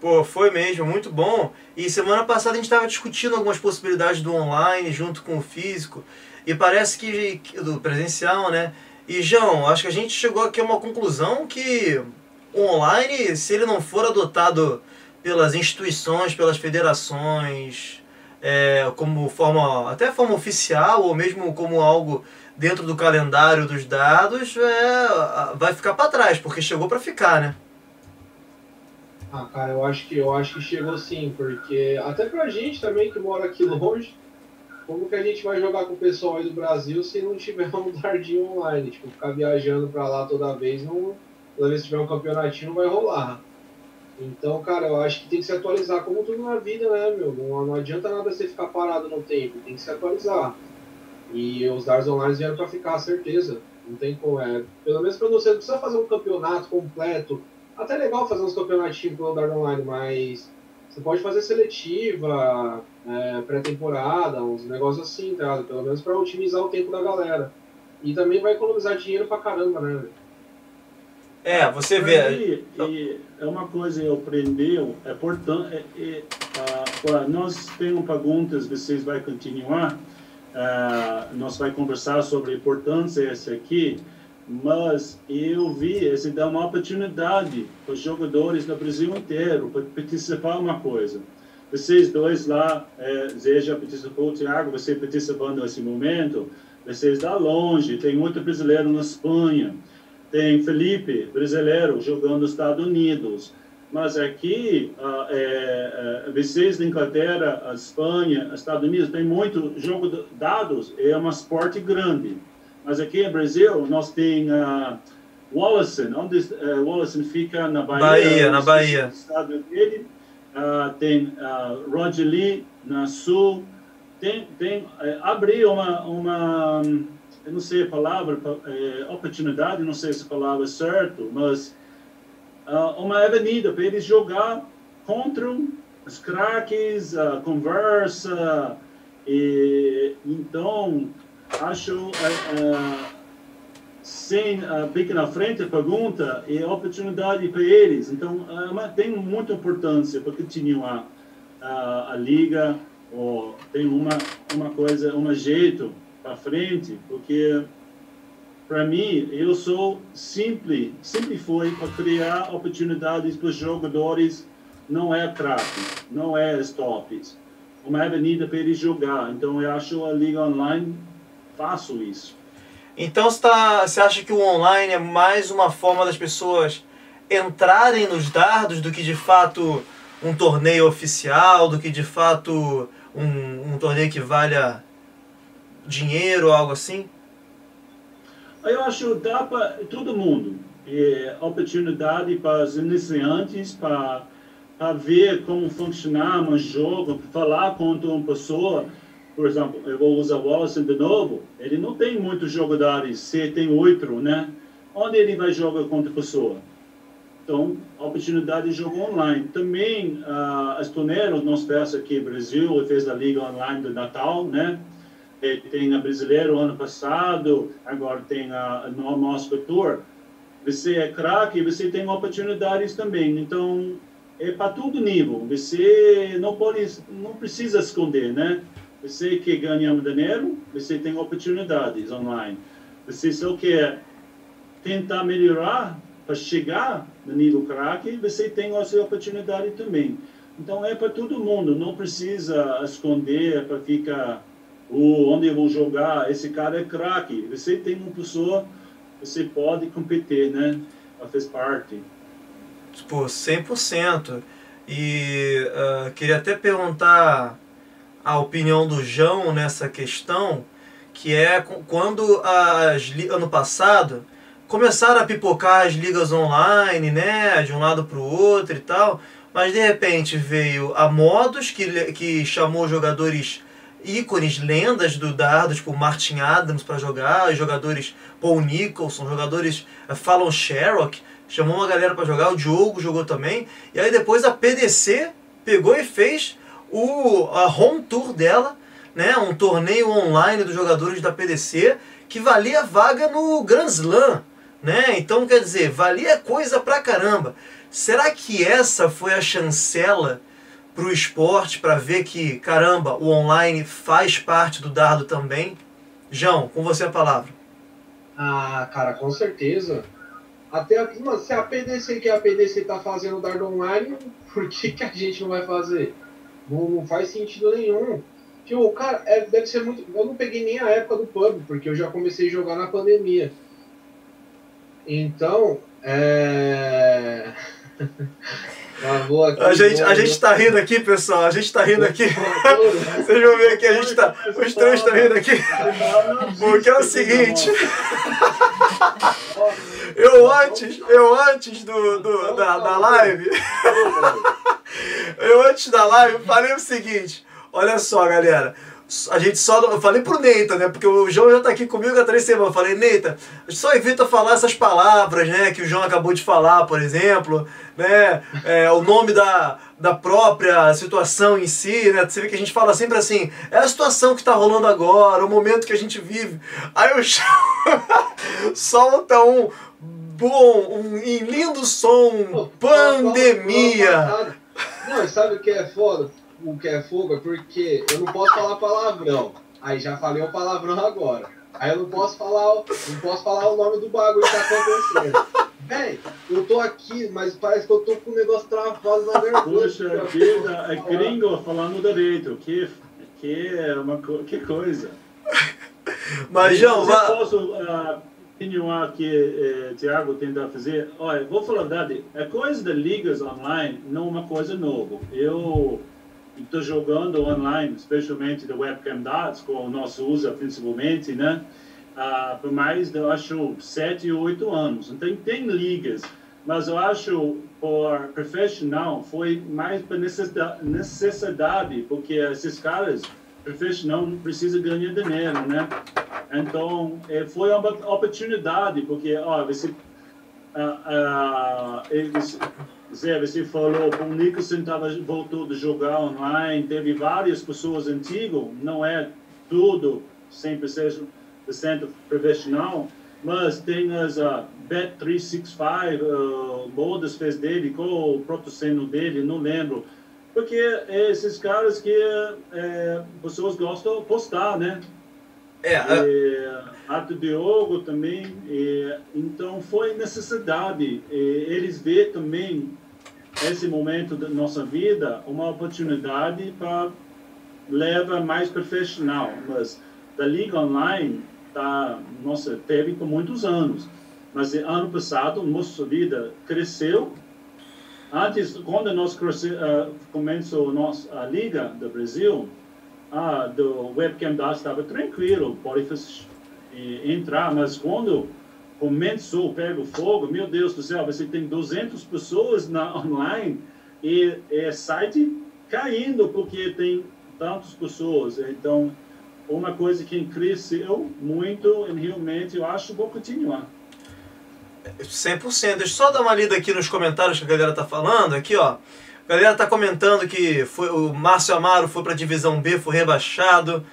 Pô, foi mesmo, muito bom. E semana passada a gente estava discutindo algumas possibilidades do online junto com o físico. E parece que do presencial, né? E João, acho que a gente chegou aqui a uma conclusão que online, se ele não for adotado pelas instituições, pelas federações, é, como forma, até forma oficial, ou mesmo como algo dentro do calendário dos dados, é, vai ficar para trás, porque chegou para ficar, né? Ah, cara, eu acho que eu acho que chegou sim, porque até pra gente também que mora aqui longe, como que a gente vai jogar com o pessoal aí do Brasil se não tiver um dardinho online? Tipo, ficar viajando pra lá toda vez, não, toda vez que tiver um campeonatinho não vai rolar. Então, cara, eu acho que tem que se atualizar como tudo na vida, né, meu? Não, não adianta nada você ficar parado no tempo, tem que se atualizar. E os dardos online vieram para ficar, certeza. Não tem como. É, pelo menos para você não precisa fazer um campeonato completo. Até é legal fazer uns campeonatinhos pelo dart online, mas você pode fazer seletiva, é, pré-temporada, uns negócios assim, tá? Pelo menos para otimizar o tempo da galera. E também vai economizar dinheiro pra caramba, né? É, você vê. E, e é uma coisa eu aprendi, é importante. É, é, nós temos perguntas, vocês vão continuar. Nós vamos conversar sobre a importância dessa aqui, mas eu vi esse dá uma oportunidade para os jogadores no Brasil inteiro para participar uma coisa. Vocês dois lá, é, Zé já participou, Thiago, você participando nesse momento, vocês da longe, tem outro brasileiro na Espanha, tem Felipe, brasileiro, jogando nos Estados Unidos. Mas aqui, uh, é, é, vocês da Inglaterra, a Espanha, Estados Unidos, tem muito jogo de dados, é um esporte grande. Mas aqui no Brasil, nós tem uh, Wallace, onde uh, Wallace fica na Bahia. Bahia, na Bahia. Estado dele. Uh, tem uh, Roger Lee, na Sul. Tem, tem, uh, abriu uma, uma eu não sei a palavra, é, oportunidade, não sei se a palavra é certo, mas uh, uma avenida para eles jogar contra os craques, a conversa, e então acho uh, uh, sem uh, pique na frente a pergunta e oportunidade para eles. Então uh, tem muita importância para continuar uh, a liga ou tem uma uma coisa, um jeito para frente, porque para mim eu sou simples, sempre foi para criar oportunidades para os jogadores, não é craque, não é tops, uma avenida para eles jogar. Então eu acho a liga online faço isso. Então você, tá, você acha que o online é mais uma forma das pessoas entrarem nos dardos do que de fato um torneio oficial, do que de fato um, um torneio que valha dinheiro ou algo assim? Eu acho que dá para todo mundo. É, oportunidade para os iniciantes, para, para ver como funcionar um jogo, falar com uma pessoa. Por exemplo, eu vou usar o Wallace de novo. Ele não tem muitos jogadores, se tem oito, né? Onde ele vai jogar contra a pessoa? Então, a oportunidade de jogo online. Também, uh, as torneiras, nós fez aqui no Brasil, fez a Liga Online do Natal, né? Tem a Brasileiro ano passado, agora tem a, no nosso Tour. Você é craque, você tem oportunidades também. Então, é para todo nível. Você não pode, não precisa esconder, né? Você que ganha dinheiro, você tem oportunidades online. Você só quer tentar melhorar para chegar no nível craque, você tem essa oportunidade também. Então é para todo mundo, não precisa esconder para ficar ou onde eu vou jogar, esse cara é craque. Você tem uma pessoa, você pode competir, né? Ela fez parte. Pô, 100%. E uh, queria até perguntar a opinião do João nessa questão, que é quando as, ano passado começaram a pipocar as ligas online, né, de um lado para o outro e tal, mas de repente veio a Modos, que, que chamou jogadores ícones, lendas do dardo, tipo Martin Adams para jogar, jogadores Paul Nicholson, jogadores uh, Fallon Sherrock, chamou uma galera para jogar, o Diogo jogou também, e aí depois a PDC pegou e fez o a home tour dela, né, um torneio online dos jogadores da PDC que valia vaga no Grand Slam, né? Então quer dizer, valia coisa pra caramba. Será que essa foi a chancela para o esporte para ver que, caramba, o online faz parte do dardo também? João, com você a palavra. Ah, cara, com certeza. Até se a PDC que a PDC tá fazendo dardo online, por que, que a gente não vai fazer? Não, não faz sentido nenhum. Tipo, cara, é, deve ser muito. Eu não peguei nem a época do pub, porque eu já comecei a jogar na pandemia. Então, é. a gente, a gente tá rindo aqui, pessoal. A gente tá rindo aqui. Vocês vão ver que a gente tá. Os três estão rindo aqui. Porque é o seguinte. Eu antes, eu antes do, do da, da live. Eu antes da live falei o seguinte. Olha só, galera a gente só. Eu falei pro Neita, né? Porque o João já tá aqui comigo há três semanas. Eu falei, Neita, só evita falar essas palavras, né? Que o João acabou de falar, por exemplo, né? É, o nome da, da própria situação em si, né? Você vê que a gente fala sempre assim, é a situação que tá rolando agora, o momento que a gente vive. Aí o João solta um bom, um lindo som, pandemia. Não, sabe o que é foda? O que é fogo é porque eu não posso falar palavrão. Aí já falei o palavrão agora. Aí eu não posso falar, não posso falar o nome do bagulho que tá acontecendo. Véi, eu tô aqui, mas parece que eu tô com o negócio travado na nervosa. Puxa vida, é gringo falando direito. Que, que, é uma, que coisa. Mas, João, vá... posso uh, continuar aqui, eh, Tiago, tentar fazer? Olha, vou falar a verdade, a coisa de ligas online não é uma coisa nova. Eu estou jogando online, especialmente do webcam dados, com o nosso uso principalmente, né? Uh, por mais, eu acho, sete oito anos. Então, tem ligas, mas eu acho, por profissional, foi mais por necessidade, porque esses caras, profissional, não precisam ganhar dinheiro, né? Então, é, foi uma oportunidade, porque, ó, você, uh, uh, eles, Zé, você falou, o Nicholson tava, voltou de jogar online, teve várias pessoas antigas, não é tudo 100% profissional, mas tem as uh, Bet365, uh, Modas fez dele, qual o patrocínio dele, não lembro. Porque é esses caras que é, pessoas gostam de postar, né? É, é, Ato Diogo também. É, então foi necessidade. É, eles vê também esse momento da nossa vida uma oportunidade para levar mais profissional. Mas da liga online tá, nossa, teve por muitos anos. Mas ano passado nossa vida cresceu. Antes, quando nós cresce, uh, começou a, nossa, a liga do Brasil, uh, do webcam da estava tranquilo, pode entrar. Mas quando começou, pega o fogo, meu Deus do céu, você tem 200 pessoas na online e é site caindo porque tem tantas pessoas. Então, uma coisa que cresceu muito e realmente eu acho vou continuar. 100%. Deixa eu só dar uma lida aqui nos comentários que a galera tá falando. Aqui, ó. A galera tá comentando que foi, o Márcio Amaro foi para a divisão B, foi rebaixado.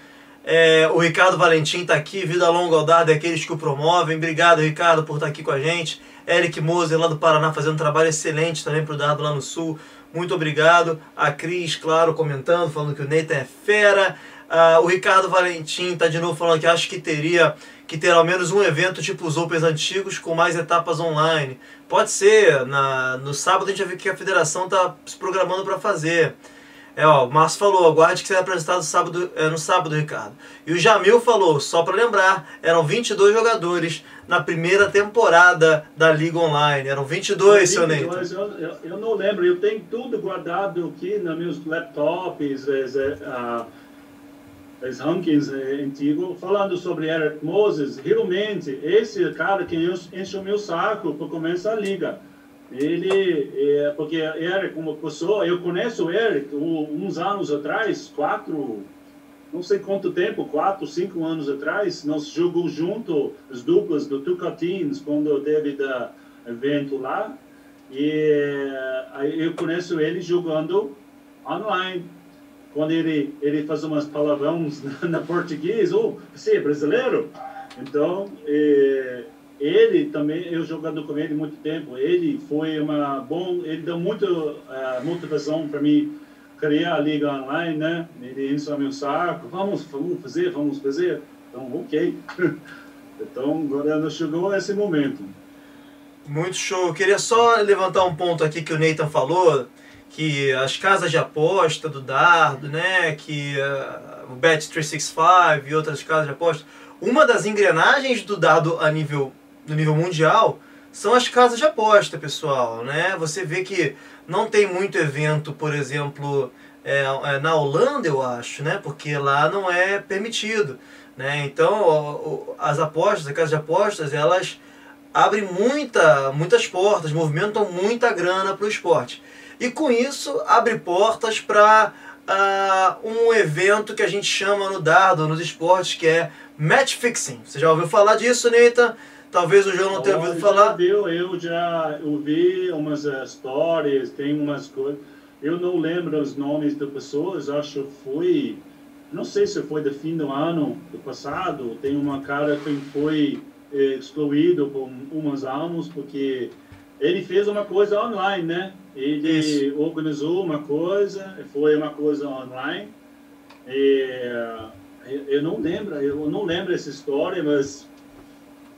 É, o Ricardo Valentim está aqui, Vida Longa ao Dado, é aqueles que o promovem. Obrigado, Ricardo, por estar tá aqui com a gente. Eric Moser, lá do Paraná, fazendo um trabalho excelente também para o Dado lá no Sul. Muito obrigado. A Cris, claro, comentando, falando que o Nathan é fera. Uh, o Ricardo Valentim está de novo falando que acho que teria que ter ao menos um evento tipo os Opens antigos com mais etapas online. Pode ser, na, no sábado a gente vai ver que a federação está se programando para fazer. É, ó, o Márcio falou, aguarde que será apresentado sábado, é, no sábado, Ricardo. E o Jamil falou, só para lembrar, eram 22 jogadores na primeira temporada da Liga Online. Eram 22, seu Neito. Eu, eu, não lembro, eu tenho tudo guardado aqui nos meus laptops, as, uh, as rankings uh, antigos, falando sobre Eric Moses. Realmente, esse cara que encheu meu saco para começar a liga ele, é, porque Eric, como pessoa, eu conheço Eric uns anos atrás, quatro, não sei quanto tempo, quatro, cinco anos atrás, nós jogamos junto as duplas do Tucatins quando teve da evento lá, e eu conheço ele jogando online. Quando ele, ele faz umas palavrões na, na português, oh, você é brasileiro? Então, é, ele também, eu jogando com ele muito tempo, ele foi uma bom, ele deu muita uh, motivação para mim criar a liga online, né? Ele ensinou meu saco, vamos, vamos fazer, vamos fazer. Então, ok. então, agora chegou esse momento. Muito show. Queria só levantar um ponto aqui que o Nathan falou, que as casas de aposta do Dardo, né, que uh, o Bet365 e outras casas de aposta, uma das engrenagens do Dardo a nível no nível mundial são as casas de aposta, pessoal. Né? Você vê que não tem muito evento, por exemplo, é, é, na Holanda, eu acho, né? porque lá não é permitido. Né? Então, as apostas, as casas de apostas, elas abrem muita, muitas portas, movimentam muita grana para o esporte. E com isso, abre portas para uh, ah, um evento que a gente chama no dardo, nos esportes, que é match fixing. Você já ouviu falar disso, Neita? Talvez o João não tenha ouvido falar. Viu, eu já ouvi umas uh, histórias, tem umas coisas. Eu não lembro os nomes das pessoas, acho que foi. Não sei se foi do fim do ano do passado. Tem uma cara que foi eh, excluído por umas anos porque ele fez uma coisa online, né? Ele Isso. organizou uma coisa, foi uma coisa online. E, eh, eu não lembro, eu não lembro essa história, mas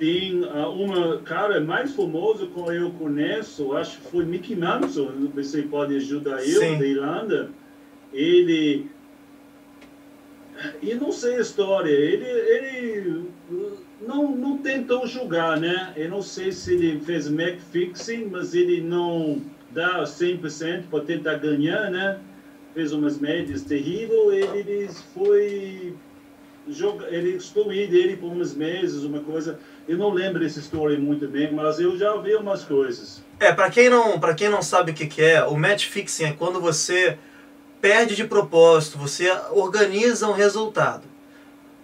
tem uh, uma cara mais famosa que eu conheço, acho que foi Mickey Manson, você pode ajudar eu, Sim. da Irlanda. Ele. E não sei a história, ele, ele não, não tentou jogar, né? Eu não sei se ele fez Mac fixing, mas ele não dá 100% para tentar ganhar, né? Fez umas médias terríveis, ele foi joga, ele excluí dele por uns meses, uma coisa. Eu não lembro essa história muito bem, mas eu já vi umas coisas. É, para quem não, para quem não sabe o que, que é, o match fixing é quando você perde de propósito, você organiza um resultado.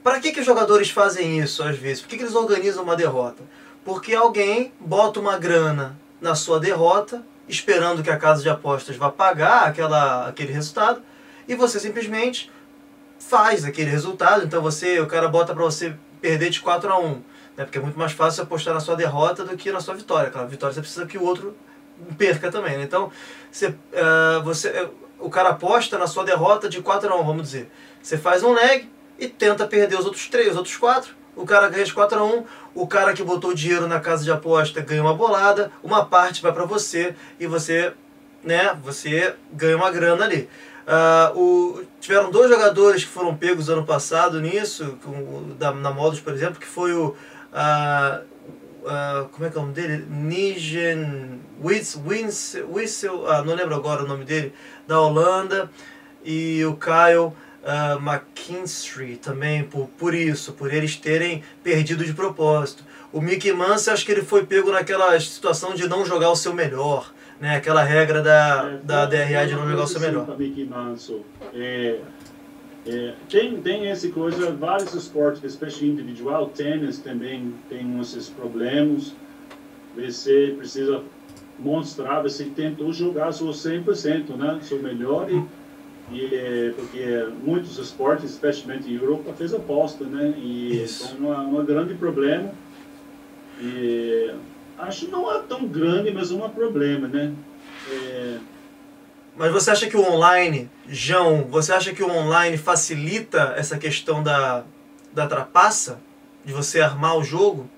Para que, que os jogadores fazem isso às vezes? Por que, que eles organizam uma derrota? Porque alguém bota uma grana na sua derrota, esperando que a casa de apostas vá pagar aquela, aquele resultado, e você simplesmente faz aquele resultado. Então você, o cara bota para você perder de 4 a 1, né? Porque é muito mais fácil apostar na sua derrota do que na sua vitória. Aquela vitória você precisa que o outro perca também, né? Então, você, uh, você, uh, o cara aposta na sua derrota de 4 a 1, vamos dizer. Você faz um leg e tenta perder os outros 3, os outros 4. O cara ganha de 4 a 1, o cara que botou dinheiro na casa de aposta ganha uma bolada, uma parte vai para você e você, né, você ganha uma grana ali. Uh, o, tiveram dois jogadores que foram pegos ano passado nisso, com, da, na Modus, por exemplo, que foi o. Uh, uh, como é que é o nome dele? Nigen Wissel, não lembro agora o nome dele, da Holanda, e o Kyle uh, McKinstry também, por, por isso, por eles terem perdido de propósito. O Mickey Mance, acho que ele foi pego naquela situação de não jogar o seu melhor né, aquela regra da, é, da DRA de não jogar o seu melhor. É, é, tem, tem essa coisa, vários esportes, especialmente individual, tênis também tem esses problemas. Você precisa mostrar, você tentou jogar seu 100%, né, seu melhor. E, e, é, porque muitos esportes, especialmente em Europa, fez aposta, né? E Isso. é um grande problema. E acho que não é tão grande, mas é um problema, né? É... Mas você acha que o online, João, você acha que o online facilita essa questão da, da trapaça? De você armar o jogo?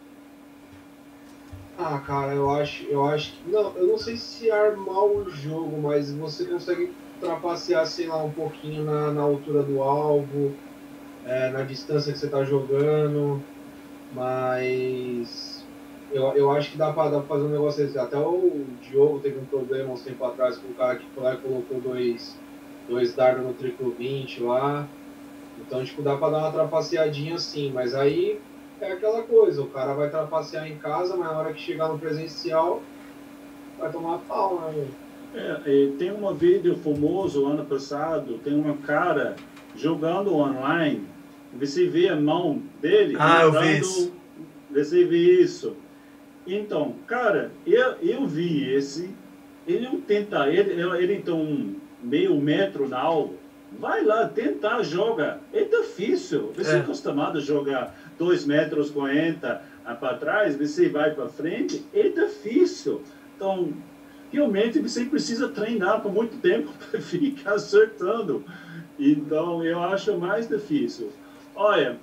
Ah, cara, eu acho, eu acho que. Não, eu não sei se armar o jogo, mas você consegue trapacear, sei lá, um pouquinho na, na altura do alvo, é, na distância que você está jogando, mas eu, eu acho que dá para dá pra fazer um negócio desse. Até o Diogo teve um problema uns tempo atrás com o cara que foi lá e colocou dois, dois dardos no triplo 20 lá. Então, tipo, dá para dar uma trapaceadinha assim, mas aí é aquela coisa, o cara vai trapacear em casa, mas na hora que chegar no presencial, vai tomar pau, né, é, tem um vídeo famoso ano passado, tem uma cara jogando online, você vê a mão dele. Ah, eu vi isso. Você vê isso. Então, cara, eu, eu vi esse, ele não tenta, ele, ele tem um meio metro na aula, vai lá, tentar jogar. É difícil. Você é, é acostumado a jogar 2 metros 40 para trás, você vai para frente, é difícil. Então, realmente você precisa treinar por muito tempo para ficar acertando. Então, eu acho mais difícil. Olha,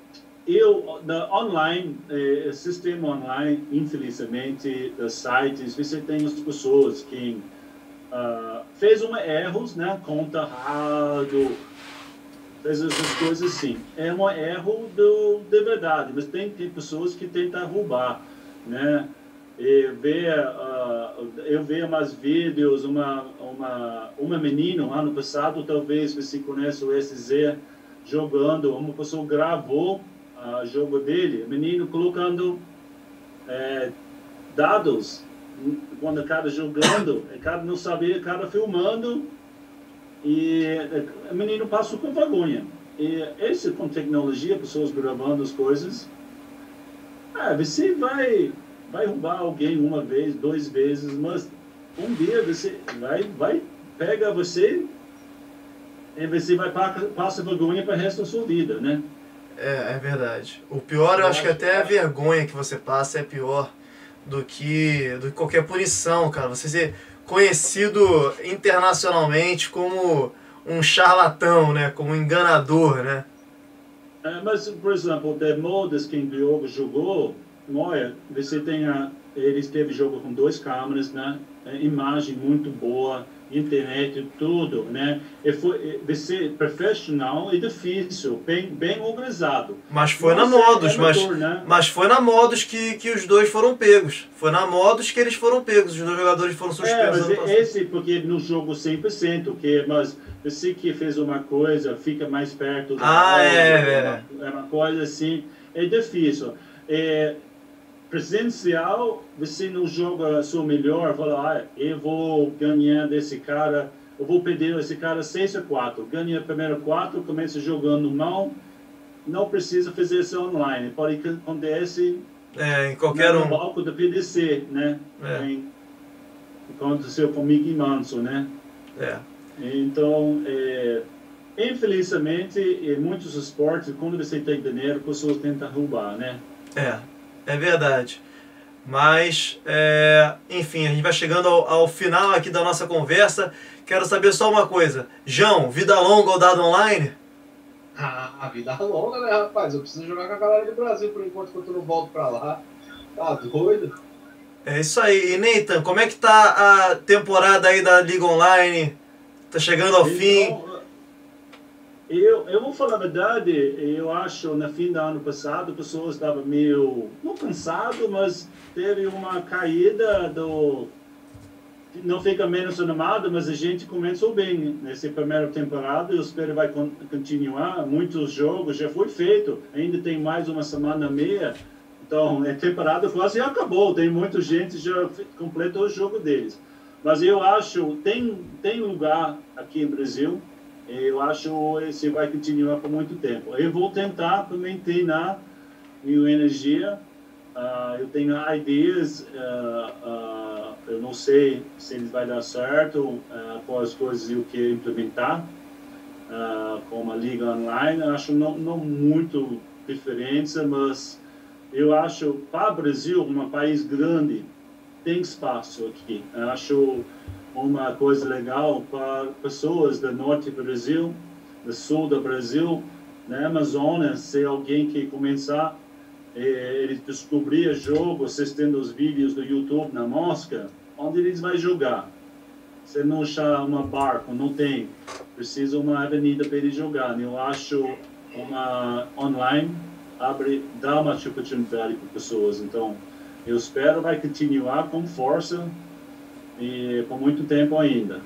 eu, online, eh, sistema online, infelizmente, dos sites, você tem as pessoas que uh, fez um erros, né, conta errado, fez essas coisas assim. É um erro do, de verdade, mas tem, tem pessoas que tentam roubar, né, e ver, uh, eu vi umas vídeos, uma, uma, uma menina, ano passado, talvez você conhece o SZ, jogando, uma pessoa gravou uh, jogo dele, o menino colocando é, dados quando o cara jogando, o cara não sabia, o cara filmando e é, o menino passou com vergonha. E esse com tecnologia, pessoas gravando as coisas, ah, você vai vai roubar alguém uma vez, duas vezes, mas um dia você vai vai pega você e você vai passar vergonha para o resto da sua vida, né? É, é verdade. O pior, eu acho que até a vergonha que você passa é pior do que, do que qualquer punição, cara. Você ser conhecido internacionalmente como um charlatão, né? Como um enganador, né? É, mas, por exemplo, o Demodes que o Diogo jogou, olha, você tem a, ele teve jogo com duas câmeras, né? É, imagem muito boa, internet, tudo, né? E foi, de ser profissional e difícil, bem, bem organizado. Mas foi na Modus, é mas, né? mas foi na Modus que, que os dois foram pegos. Foi na Modus que eles foram pegos, os dois jogadores foram suspensos. É, mas esse, porque no jogo 100%, que, mas você que fez uma coisa, fica mais perto da Ah, é, é. É uma coisa assim, é difícil. É, presencial, você não joga seu melhor, fala, ah, eu vou ganhar desse cara, eu vou pedir esse cara 6 a 4, ganha a primeira 4, começa jogando mão, não precisa fazer isso online, pode acontecer é, em qualquer no um. palco da PDC, né? É. Em, aconteceu com Mickey Manso, né? É. Então, é, infelizmente, em muitos esportes, quando você tem dinheiro, pessoas tentam roubar, né? É. É verdade. Mas, é, enfim, a gente vai chegando ao, ao, final aqui da nossa conversa. Quero saber só uma coisa. João, vida longa ou dado online? Ah, vida longa, né, rapaz? Eu preciso jogar com a galera do Brasil por enquanto que eu não volto pra lá. Tá doido? É isso aí. E Nathan, como é que tá a temporada aí da Liga Online? Tá chegando ao então, fim? Eu, eu vou falar a verdade, eu acho no fim do ano passado pessoas estavam meio, não cansado, mas teve uma caída do. Não fica menos animado, mas a gente começou bem nessa primeira temporada. Eu espero que vai continuar. Muitos jogos já foi feito, ainda tem mais uma semana e meia. Então, a temporada quase acabou. Tem muita gente já completou o jogo deles. Mas eu acho tem tem lugar aqui no Brasil eu acho esse vai continuar por muito tempo. Eu vou tentar manter na minha energia. Uh, eu tenho ideias, uh, uh, eu não sei se ele vai dar certo, quais coisas eu quero implementar, como a liga online. Eu acho não, não muito diferença, mas eu acho para o Brasil, um país grande, tem espaço aqui. Eu acho uma coisa legal para pessoas do norte do Brasil, do sul do Brasil, na Amazônia, se alguém que começar eh, ele descobrir jogo assistindo os vídeos do YouTube na mosca, onde eles vai jogar. você não achar uma barco, não tem. Precisa uma avenida para ele jogar. Eu acho uma online abre, dá uma oportunidade para pessoas. Então, eu espero vai continuar com força e por muito tempo ainda.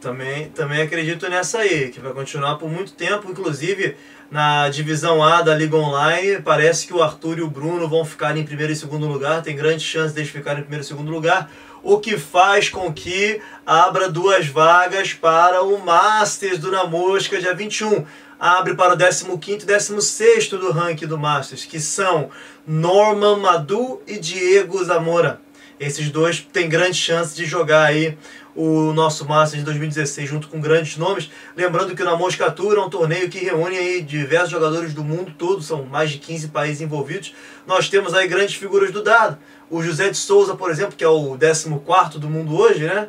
Também, também acredito nessa aí, que vai continuar por muito tempo, inclusive na divisão A da Liga Online, parece que o Arthur e o Bruno vão ficar em primeiro e segundo lugar, tem grande chance deles ficarem em primeiro e segundo lugar, o que faz com que abra duas vagas para o Masters do Na Mosca, dia 21. Abre para o 15 e 16 do ranking do Masters, que são Norman Madu e Diego Zamora. Esses dois têm grande chance de jogar aí o nosso Masters de 2016 junto com grandes nomes. Lembrando que o Tour é um torneio que reúne aí diversos jogadores do mundo todo, são mais de 15 países envolvidos. Nós temos aí grandes figuras do dado. O José de Souza, por exemplo, que é o 14 do mundo hoje, né?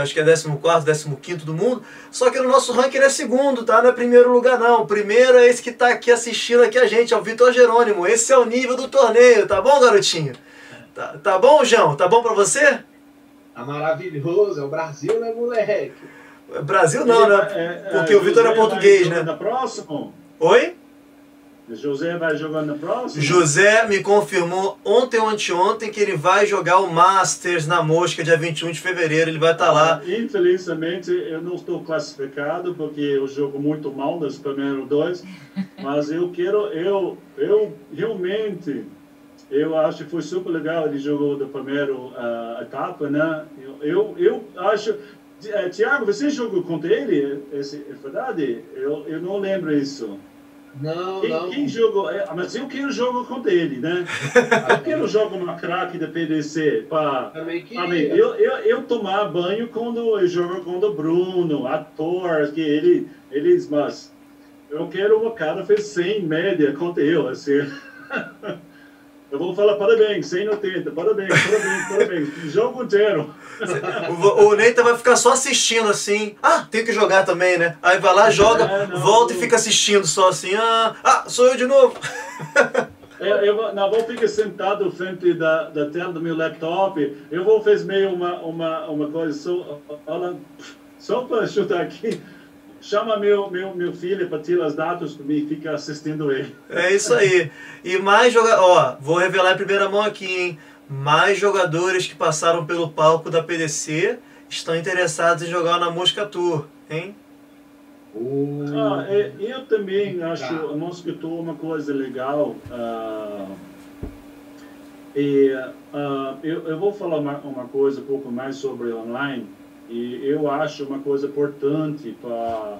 acho que é 14, 15 do mundo. Só que no nosso ranking ele é segundo, tá? Não é primeiro lugar, não. O primeiro é esse que tá aqui assistindo aqui a gente, é o Vitor Jerônimo. Esse é o nível do torneio, tá bom, garotinho? Tá, tá bom, João? Tá bom pra você? Tá maravilhoso, é o Brasil, né, moleque? Brasil não, né? É, é, Porque o Vitor é português, né? Na próxima? Oi? José vai jogar na próxima? José me confirmou ontem ou anteontem que ele vai jogar o Masters na Mosca dia 21 de fevereiro. Ele vai estar tá lá. Infelizmente, eu não estou classificado porque eu jogo muito mal nos primeiros dois. Mas eu quero, eu, eu realmente eu acho que foi super legal. Ele jogou da primeira uh, etapa, né? Eu, eu, eu acho. Uh, Tiago, você jogou contra ele? Esse, é verdade? Eu, eu não lembro isso. Não, quem, não. Quem jogou? É, mas eu quero jogo contra ele, né? eu quero jogar uma craque da PDC para eu, eu, eu tomar banho quando eu jogo contra o Bruno, ator, que ele, eles, mas eu quero uma cara fez 100 média contra eu, assim. Eu vou falar parabéns, 180, parabéns, parabéns, parabéns. Jogo inteiro. O, o Neita vai ficar só assistindo assim. Ah, tem que jogar também, né? Aí vai lá, joga, é, não, volta e fica assistindo só assim. Ah, ah sou eu de novo. É, eu não vou ficar sentado frente da, da tela do meu laptop. Eu vou fazer meio uma, uma, uma coisa só, só para chutar aqui chama meu, meu, meu filho para tirar as datas para mim e fica assistindo ele. É isso aí. E mais jogadores, ó, vou revelar em primeira mão aqui, hein? Mais jogadores que passaram pelo palco da PDC estão interessados em jogar na Mosca Tour, hein? Ah, é, eu também acho a Mosca Tour uma coisa legal. Uh, e uh, eu, eu vou falar uma, uma coisa um pouco mais sobre online. E eu acho uma coisa importante para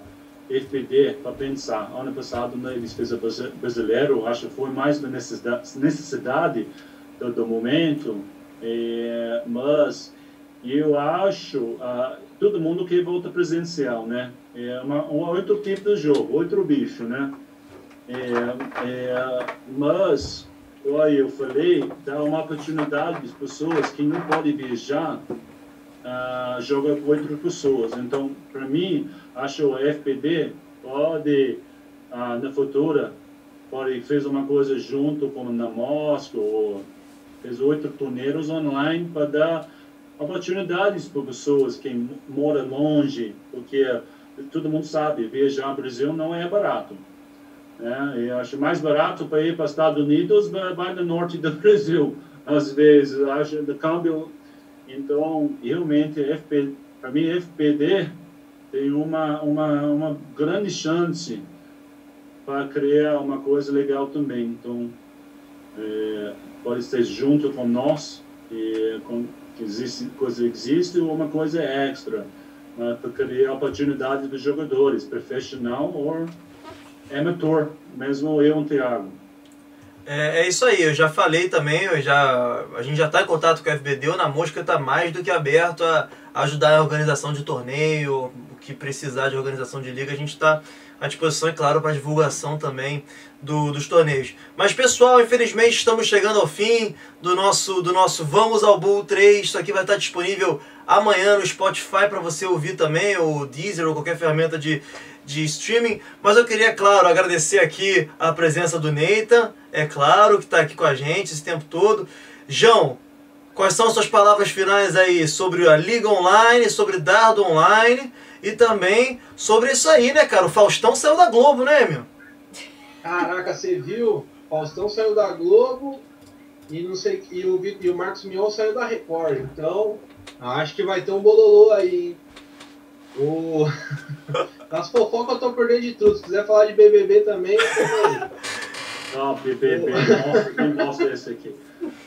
FPD, para pensar. Ano passado, na defesa brasileiro, acho que foi mais uma necessidade, do, do momento, é, mas eu acho, uh, todo mundo quer volta presencial, né? É uma, um outro tipo de jogo, outro bicho, né? É, é, mas, olha, eu falei, dá uma oportunidade as pessoas que não podem viajar uh, joga com outras pessoas. Então, para mim, acho que o FPD pode, uh, na futura, pode fez uma coisa junto com na Mosca ou fez oito torneios online para dar oportunidades para pessoas que moram longe, porque todo mundo sabe, viajar ao Brasil não é barato. Né? Eu acho mais barato para ir para os Estados Unidos, vai no norte do Brasil. Às vezes, acho que o câmbio então, realmente, para mim, FPD tem uma, uma, uma grande chance para criar uma coisa legal também. Então, é, pode ser junto com nós, e, com, que existe, coisa existe ou uma coisa extra, para criar oportunidades para jogadores, profissional ou amateur, mesmo eu Thiago. É, é, isso aí, eu já falei também, eu já, a gente já está em contato com a FBD, o Na Mosca está mais do que aberto a ajudar a organização de torneio, o que precisar de organização de liga, a gente está à disposição, é claro, para divulgação também do, dos torneios. Mas pessoal, infelizmente estamos chegando ao fim do nosso, do nosso Vamos ao Bull 3, isso aqui vai estar disponível amanhã no Spotify para você ouvir também, ou Deezer, ou qualquer ferramenta de, de streaming. Mas eu queria, claro, agradecer aqui a presença do Neita, é claro, que está aqui com a gente esse tempo todo. João, Quais são suas palavras finais aí sobre a Liga Online, sobre Dardo Online e também sobre isso aí, né, cara? O Faustão saiu da Globo, né, meu? Caraca, você viu? Faustão saiu da Globo e não sei e o, e o Marcos Mion saiu da Record. Então, acho que vai ter um bololô aí. hein? O... As fofocas eu tô por dentro de tudo. Se quiser falar de BBB também, eu tô. Não, BBB, não, não posso esse aqui.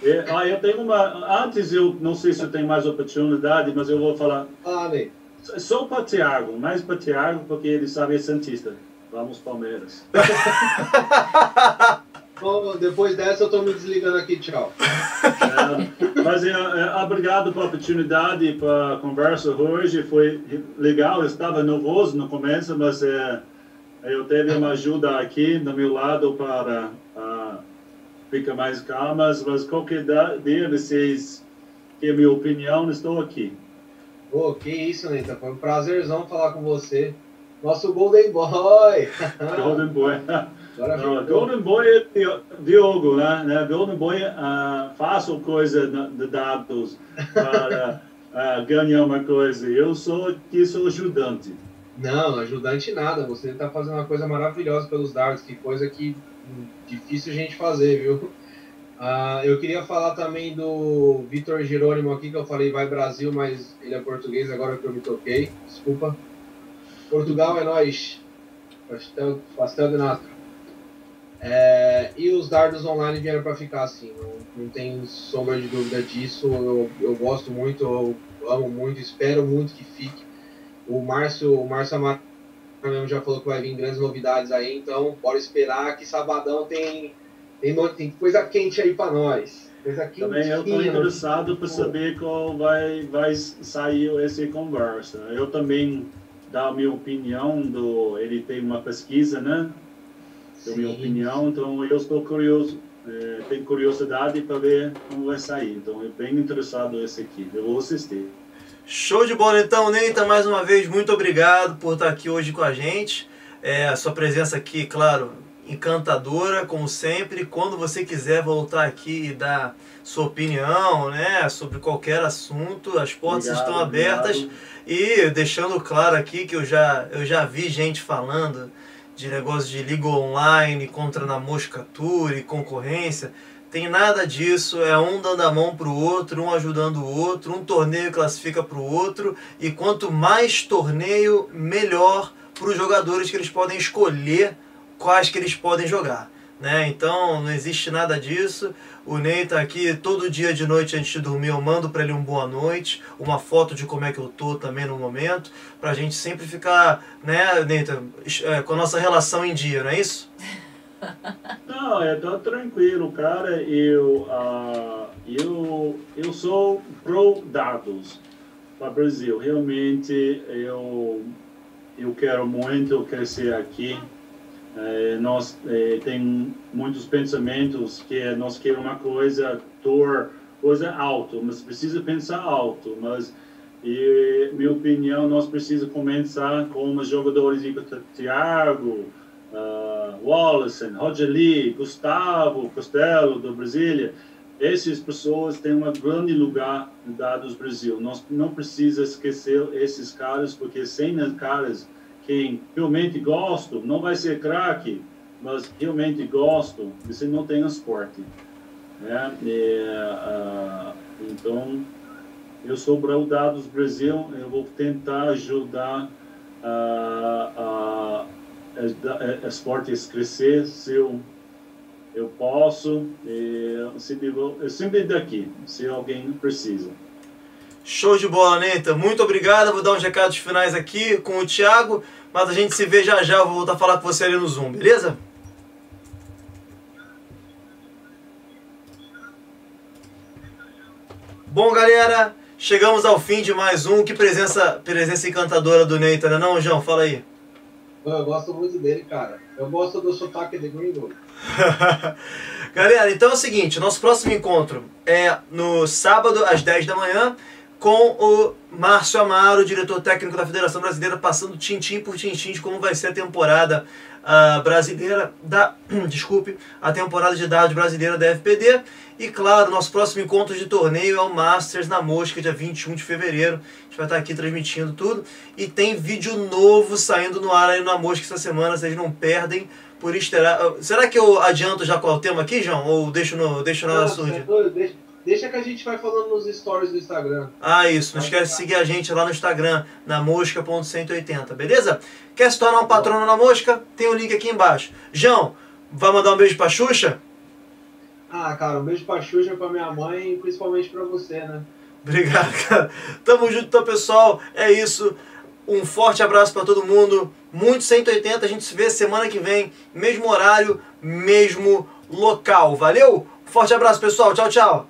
É, ah, eu tenho uma. Antes, eu não sei se eu tenho mais oportunidade, mas eu vou falar. Fala, Ney. Só para Thiago, mais para Thiago, porque ele sabe é Santista. Vamos, Palmeiras. Bom, depois dessa eu tô me desligando aqui, tchau. É, mas é, é, obrigado pela oportunidade para a conversa hoje. Foi legal. Eu estava nervoso no começo, mas é, eu teve uma ajuda aqui do meu lado para uh, ficar mais calma. Mas qualquer dia vocês querem minha opinião, estou aqui. Pô, que isso, Neta. Foi um prazerzão falar com você. Nosso Golden Boy! Golden Boy. Não. Golden Boy é Di- Diogo, né? né? Golden Boy uh, faço coisa de dados para ah, ganhar uma coisa. Eu sou aqui sou ajudante. Não, ajudante nada. Você tá fazendo uma coisa maravilhosa pelos dardos. Que coisa que difícil a gente fazer, viu? Ah, eu queria falar também do Vitor Jerônimo aqui, que eu falei vai Brasil, mas ele é português agora que eu me toquei. Desculpa. Portugal é nós. Pastel, pastel de nata. É, e os dardos online vieram para ficar assim, não, não tem sombra de dúvida disso. Eu, eu gosto muito, eu amo muito, espero muito que fique. O Márcio, o Márcio Amaral já falou que vai vir grandes novidades aí, então bora esperar que sabadão tem, tem, tem coisa quente aí para nós. Coisa Também eu estou interessado para saber qual vai, vai sair essa conversa. Eu também dar a minha opinião do ele tem uma pesquisa, né? Da minha opinião, então eu estou curioso, eh, tenho curiosidade para ver como vai sair. Então eu bem interessado esse aqui. Eu vou assistir. Show de bola então, Neita, mais uma vez, muito obrigado por estar aqui hoje com a gente. É, a sua presença aqui, claro, encantadora, como sempre. Quando você quiser voltar aqui e dar sua opinião, né, sobre qualquer assunto, as portas Obrigado, estão abertas. obrigado. E deixando claro aqui que eu já, eu já vi gente falando de negócio de liga online contra na mosca tour e concorrência. Tem nada disso, é um dando a mão pro outro, um ajudando o outro, um torneio classifica pro outro, e quanto mais torneio, melhor para os jogadores que eles podem escolher quais que eles podem jogar. Né? Então não existe nada disso. O Ney tá aqui todo dia de noite antes de dormir, eu mando para ele um boa noite, uma foto de como é que eu tô também no momento, pra gente sempre ficar, né, Neita, é, com a nossa relação em dia, não é isso? Não, eu tô tranquilo, cara. Eu, ah, eu, eu sou pro dados para o Brasil. Realmente, eu, eu quero muito crescer aqui. Eh, nós eh, tem muitos pensamentos que nós queremos uma coisa, tor, coisa alto, mas precisa pensar alto. Mas, e, minha opinião, nós precisamos começar com os jogadores de Thiago, uh, Wallace, Roger Lee, Gustavo Costello do Brasília, essas pessoas têm um grande lugar Dados Brasil. Nós não precisamos esquecer esses caras, porque sem caras quem realmente gosta, não vai ser craque, mas realmente gosto, você não tem esporte. Né? E, ah, então, eu sou para o Dados Brasil, eu vou tentar ajudar a, a, a, esportes crescer se eu, eu posso. E, vou, eu sempre daqui, se alguém precisa. Show de bola, Neita. Muito obrigado. Vou dar uns recados finais aqui com o Thiago, mas a gente se vê já já. Eu vou voltar a falar com você ali no Zoom, beleza? Bom, galera, chegamos ao fim de mais um. Que presença, presença encantadora do Neita, né não, João? Fala aí. Eu gosto muito dele, cara. Eu gosto do sotaque de gringo. Galera, então é o seguinte, nosso próximo encontro é no sábado às 10 da manhã com o Márcio Amaro, diretor técnico da Federação Brasileira, passando tintim por tintim de como vai ser a temporada uh, brasileira da, desculpe, a temporada de dados brasileira da FPD. E claro, nosso próximo encontro de torneio é o Masters na Mosca, dia 21 de fevereiro. A gente vai estar aqui transmitindo tudo. E tem vídeo novo saindo no ar aí na Mosca essa semana, vocês não perdem. Por esperar. Será que eu adianto já qual é o tema aqui, João? Ou deixo, no, deixo na surda? Deixa, que a gente vai falando nos stories do Instagram. Ah, isso. Não esquece de seguir a gente lá no Instagram, na mosca.180, beleza? Quer se tornar um patrono na mosca? Tem o um link aqui embaixo. João, vai mandar um beijo pra Xuxa? Ah, cara, um beijo pra Xuxa, pra minha mãe e principalmente pra você, né? Obrigado, cara. Tamo junto, então, pessoal. É isso. Um forte abraço para todo mundo. Muito 180. A gente se vê semana que vem. Mesmo horário, mesmo local. Valeu? Forte abraço, pessoal. Tchau, tchau.